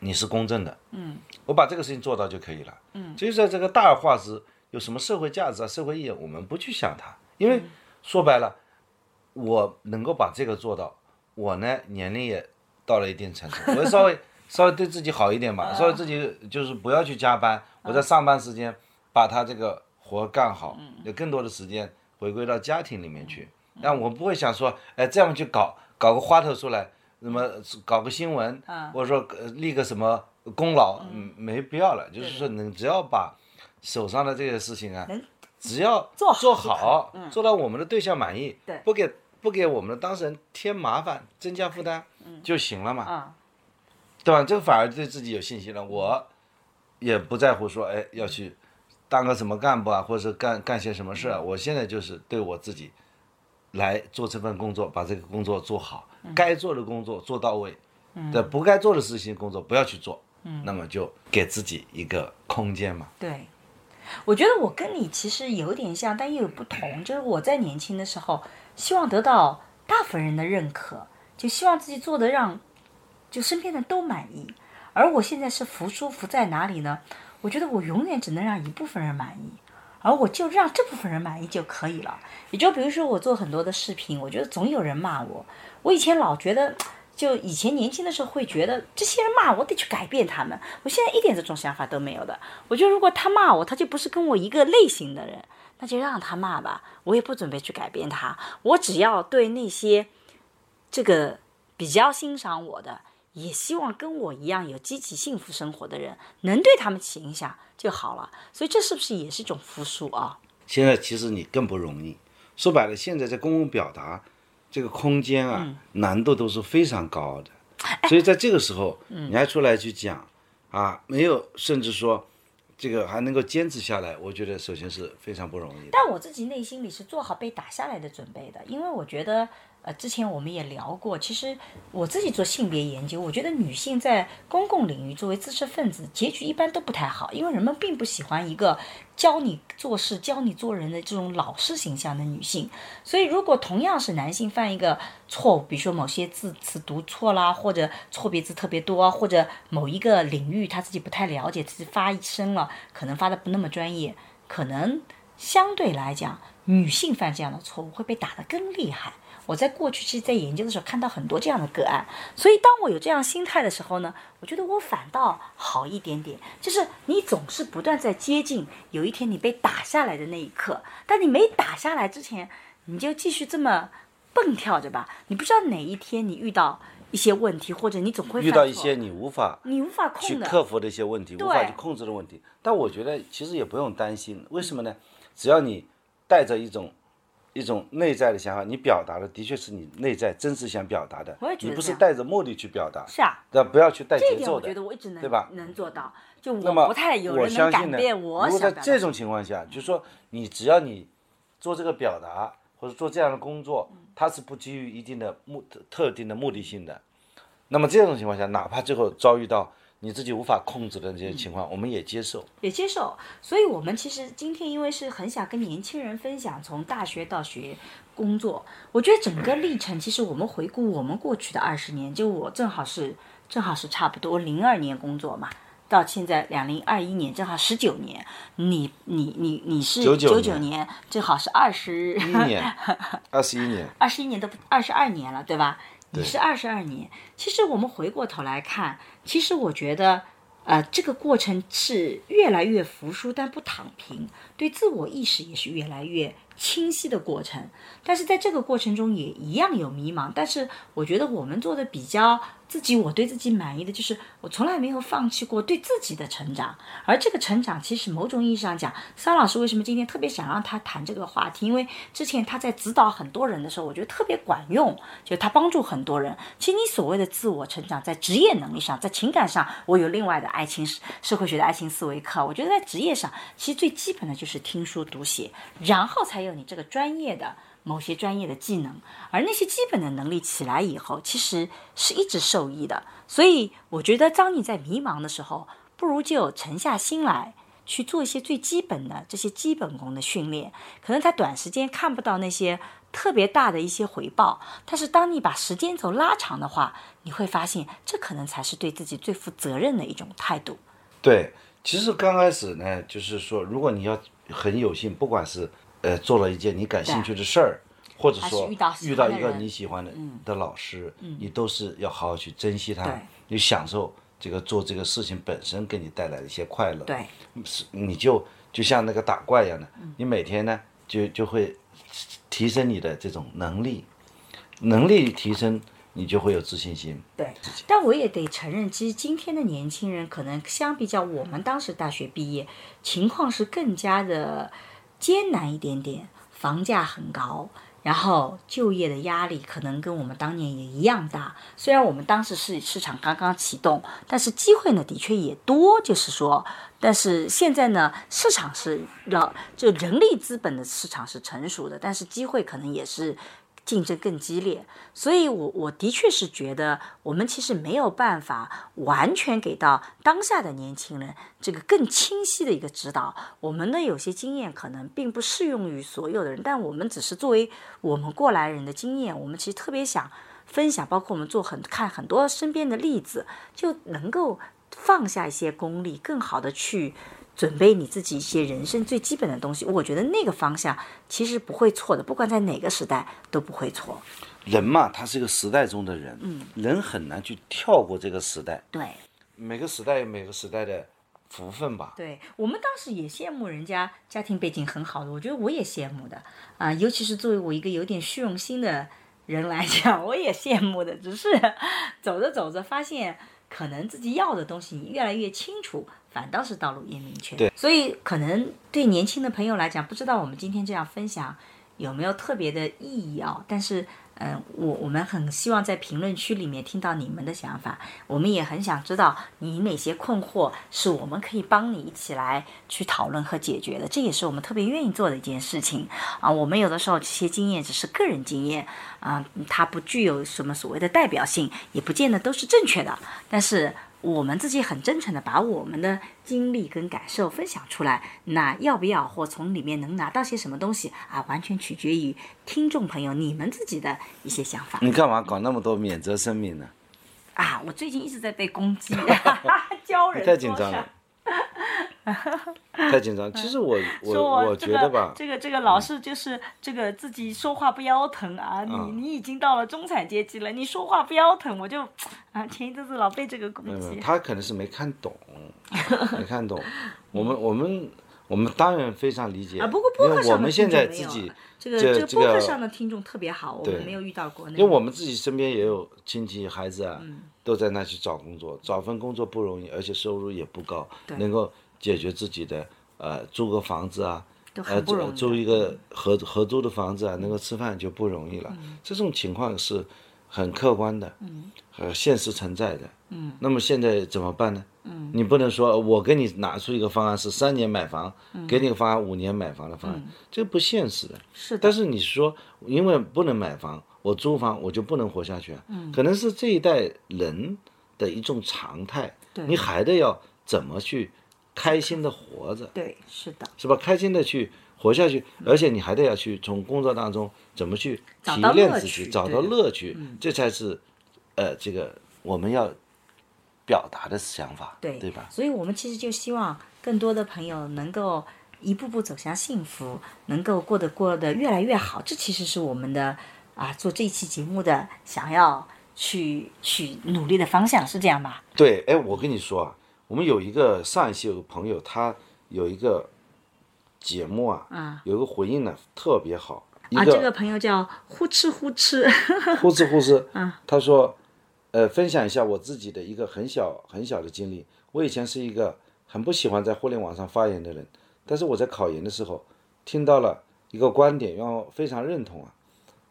你是公正的，嗯，我把这个事情做到就可以了，嗯，至于在这个大而化之有什么社会价值啊、社会意义，我们不去想它，因为说白了，我能够把这个做到，我呢年龄也到了一定程度，我稍微 稍微对自己好一点嘛，稍微自己就是不要去加班，我在上班时间把他这个活干好，有更多的时间回归到家庭里面去。但我不会想说，哎，这样去搞搞个花头出来，什么搞个新闻，或者说立个什么功劳，嗯，没必要了。就是说，你只要把手上的这些事情啊，只要做做好，做到我们的对象满意，不给不给我们的当事人添麻烦、增加负担就行了嘛，对吧？这个反而对自己有信心了。我也不在乎说，哎，要去当个什么干部啊，或者是干干些什么事啊。我现在就是对我自己。来做这份工作，把这个工作做好，该做的工作做到位，对不该做的事情工作不要去做，那么就给自己一个空间嘛。对，我觉得我跟你其实有点像，但又有不同。就是我在年轻的时候，希望得到大部分人的认可，就希望自己做的让就身边的都满意。而我现在是服输服在哪里呢？我觉得我永远只能让一部分人满意。而我就让这部分人满意就可以了。也就比如说我做很多的视频，我觉得总有人骂我。我以前老觉得，就以前年轻的时候会觉得这些人骂我得去改变他们。我现在一点这种想法都没有的。我觉得如果他骂我，他就不是跟我一个类型的人，那就让他骂吧。我也不准备去改变他。我只要对那些这个比较欣赏我的。也希望跟我一样有积极幸福生活的人，能对他们起影响就好了。所以这是不是也是一种服输啊？现在其实你更不容易。说白了，现在在公共表达这个空间啊，难度都是非常高的。所以在这个时候，你还出来去讲啊，没有，甚至说这个还能够坚持下来，我觉得首先是非常不容易。但我自己内心里是做好被打下来的准备的，因为我觉得。呃，之前我们也聊过，其实我自己做性别研究，我觉得女性在公共领域作为知识分子，结局一般都不太好，因为人们并不喜欢一个教你做事、教你做人的这种老师形象的女性。所以，如果同样是男性犯一个错误，比如说某些字词读错啦，或者错别字特别多，或者某一个领域他自己不太了解，自己发声了，可能发的不那么专业，可能相对来讲，女性犯这样的错误会被打得更厉害。我在过去其实，在研究的时候看到很多这样的个案，所以当我有这样心态的时候呢，我觉得我反倒好一点点。就是你总是不断在接近有一天你被打下来的那一刻，但你没打下来之前，你就继续这么蹦跳着吧。你不知道哪一天你遇到一些问题，或者你总会遇到一些你无法你无法控去克服的一些问题，无法去控制的问题。但我觉得其实也不用担心，为什么呢？只要你带着一种。一种内在的想法，你表达的的确是你内在真实想表达的，你不是带着目的去表达，是啊，对不要去带节奏的，对吧？能做到，就我不太有人能改变我。如果在这种情况下，就是说你只要你做这个表达或者做这样的工作，它是不基于一定的目特定的目的性的，那么这种情况下，哪怕最后遭遇到。你自己无法控制的这些情况，我们也接受，也接受。所以，我们其实今天因为是很想跟年轻人分享从大学到学工作，我觉得整个历程，其实我们回顾我们过去的二十年，就我正好是正好是差不多零二年工作嘛，到现在两零二一年正好十九年。你你你你是九九年，正好是二十一年，二十一年，二十一年都二十二年了，对吧？你是二十二年，其实我们回过头来看，其实我觉得，呃，这个过程是越来越服输，但不躺平，对自我意识也是越来越清晰的过程。但是在这个过程中也一样有迷茫。但是我觉得我们做的比较。自己我对自己满意的就是我从来没有放弃过对自己的成长，而这个成长其实某种意义上讲，桑老师为什么今天特别想让他谈这个话题？因为之前他在指导很多人的时候，我觉得特别管用，就他帮助很多人。其实你所谓的自我成长，在职业能力上，在情感上，我有另外的爱情社会学的爱情思维课。我觉得在职业上，其实最基本的就是听书读写，然后才有有你这个专业的。某些专业的技能，而那些基本的能力起来以后，其实是一直受益的。所以我觉得，当你在迷茫的时候，不如就沉下心来去做一些最基本的这些基本功的训练。可能在短时间看不到那些特别大的一些回报，但是当你把时间轴拉长的话，你会发现这可能才是对自己最负责任的一种态度。对，其实刚开始呢，就是说，如果你要很有幸，不管是。呃，做了一件你感兴趣的事儿，或者说遇到一个你喜欢的的老师，你都是要好好去珍惜他，你享受这个做这个事情本身给你带来的一些快乐。对，是你就就像那个打怪一样的，你每天呢就就会提升你的这种能力，能力提升，你就会有自信心。对，但我也得承认，其实今天的年轻人可能相比较我们当时大学毕业，情况是更加的。艰难一点点，房价很高，然后就业的压力可能跟我们当年也一样大。虽然我们当时是市场刚刚启动，但是机会呢的确也多。就是说，但是现在呢，市场是了就人力资本的市场是成熟的，但是机会可能也是。竞争更激烈，所以，我我的确是觉得，我们其实没有办法完全给到当下的年轻人这个更清晰的一个指导。我们的有些经验可能并不适用于所有的人，但我们只是作为我们过来人的经验，我们其实特别想分享。包括我们做很看很多身边的例子，就能够放下一些功利，更好的去。准备你自己一些人生最基本的东西，我觉得那个方向其实不会错的，不管在哪个时代都不会错。人嘛，他是一个时代中的人，嗯，人很难去跳过这个时代。对，每个时代有每个时代的福分吧。对我们当时也羡慕人家家庭背景很好的，我觉得我也羡慕的啊，尤其是作为我一个有点虚荣心的人来讲，我也羡慕的。只是 走着走着发现，可能自己要的东西你越来越清楚。反倒是道路越明确，对，所以可能对年轻的朋友来讲，不知道我们今天这样分享有没有特别的意义啊？但是。嗯，我我们很希望在评论区里面听到你们的想法，我们也很想知道你哪些困惑是我们可以帮你一起来去讨论和解决的，这也是我们特别愿意做的一件事情啊。我们有的时候这些经验只是个人经验啊，它不具有什么所谓的代表性，也不见得都是正确的，但是。我们自己很真诚的把我们的经历跟感受分享出来，那要不要或从里面能拿到些什么东西啊？完全取决于听众朋友你们自己的一些想法。你干嘛搞那么多免责声明呢？啊，我最近一直在被攻击，教人太紧张了。太紧张。其实我我我觉得吧，这个这个老是就是这个自己说话不腰疼啊。你你已经到了中产阶级了，你说话不腰疼，我就啊前一阵子老被这个攻击。他可能是没看懂，没看懂。我们我们我们当然非常理解。啊，不过播客上的听众没有。这个这个播客上的听众特别好，我们没有遇到过。因为我们自己身边也有亲戚孩子啊，都在那去找工作，找份工作不容易，而且收入也不高，能够。解决自己的呃租个房子啊，呃租租一个合合租的房子啊，能够吃饭就不容易了。这种情况是很客观的，呃现实存在的。嗯那么现在怎么办呢？嗯你不能说我给你拿出一个方案是三年买房，给你个方案五年买房的方案，这不现实的。是的。但是你说因为不能买房，我租房我就不能活下去啊？嗯可能是这一代人的一种常态。对你还得要怎么去？开心的活着，对，是的，是吧？开心的去活下去，而且你还得要去从工作当中怎么去提炼自己，找到乐趣，这才是，呃，这个我们要表达的想法，对，对吧？所以我们其实就希望更多的朋友能够一步步走向幸福，能够过得过得越来越好。这其实是我们的啊，做这一期节目的想要去去努力的方向，是这样吧？对，哎，我跟你说啊。我们有一个上一期有个朋友，他有一个节目啊，有一个回应呢，特别好。啊，这个朋友叫呼哧呼哧，呼哧呼哧。嗯，他说，呃，分享一下我自己的一个很小很小的经历。我以前是一个很不喜欢在互联网上发言的人，但是我在考研的时候听到了一个观点，让我非常认同啊。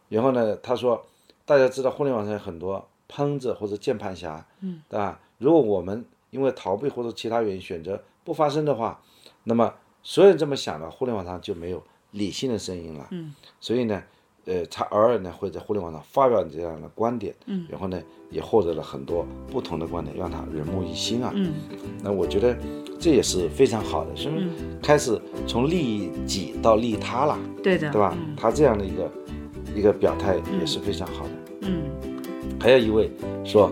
然后呢，他说，大家知道互联网上有很多喷子或者键盘侠，嗯，对吧？如果我们因为逃避或者其他原因选择不发声的话，那么所有人这么想了，互联网上就没有。理性的声音了，嗯，所以呢，呃，他偶尔呢会在互联网上发表这样的观点，嗯，然后呢也获得了很多不同的观点，让他耳目一新啊，嗯，那我觉得这也是非常好的，是不是？开始从利己到利他了，对的，对吧？他这样的一个一个表态也是非常好的，嗯，还有一位说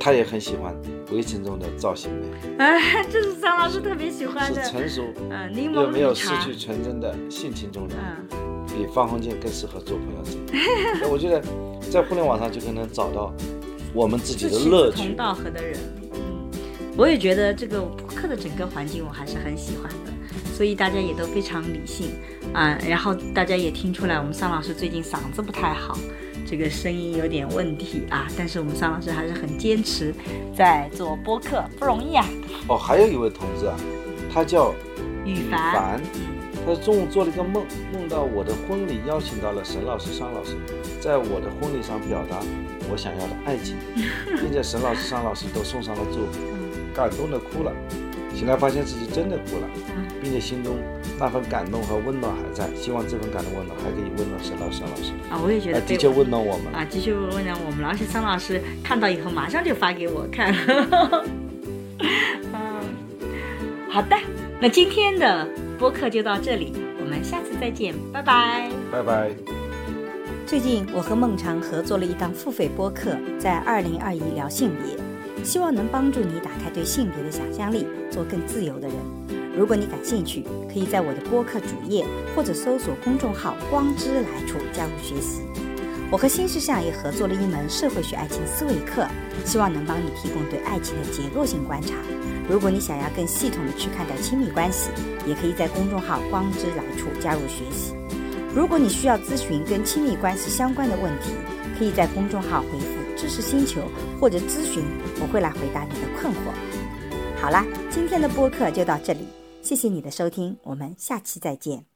他也很喜欢。围城中的造型美，哎，这是张老师特别喜欢的。是成熟，嗯，又没有失去纯真的性情中人，嗯，比方鸿渐更适合做朋友者。我觉得在互联网上就可能找到我们自己的乐趣。同道合的人，嗯，我也觉得这个播客的整个环境我还是很喜欢的，所以大家也都非常理性，啊，然后大家也听出来我们桑老师最近嗓子不太好。这个声音有点问题啊，但是我们桑老师还是很坚持在做播客，不容易啊。哦，还有一位同志啊，他叫羽凡，他中午做了一个梦，梦到我的婚礼邀请到了沈老师、桑老师，在我的婚礼上表达我想要的爱情，并且沈老师、桑老师都送上了祝福，感动的哭了。醒来发现自己真的哭了，并且心中那份感动和温暖还在，希望这份感动温暖还可以温暖沈老师、老师啊，我也觉得的确温暖我们啊，继续温暖我们，而且桑老师看到以后马上就发给我看。嗯，好的，那今天的播客就到这里，我们下次再见，拜拜，拜拜。最近我和孟尝合作了一档付费播客，在二零二一聊性别。希望能帮助你打开对性别的想象力，做更自由的人。如果你感兴趣，可以在我的播客主页或者搜索公众号“光之来处”加入学习。我和新世相也合作了一门社会学爱情思维课，希望能帮你提供对爱情的结构性观察。如果你想要更系统的去看待亲密关系，也可以在公众号“光之来处”加入学习。如果你需要咨询跟亲密关系相关的问题，可以在公众号回复。知识星球或者咨询，我会来回答你的困惑。好啦，今天的播客就到这里，谢谢你的收听，我们下期再见。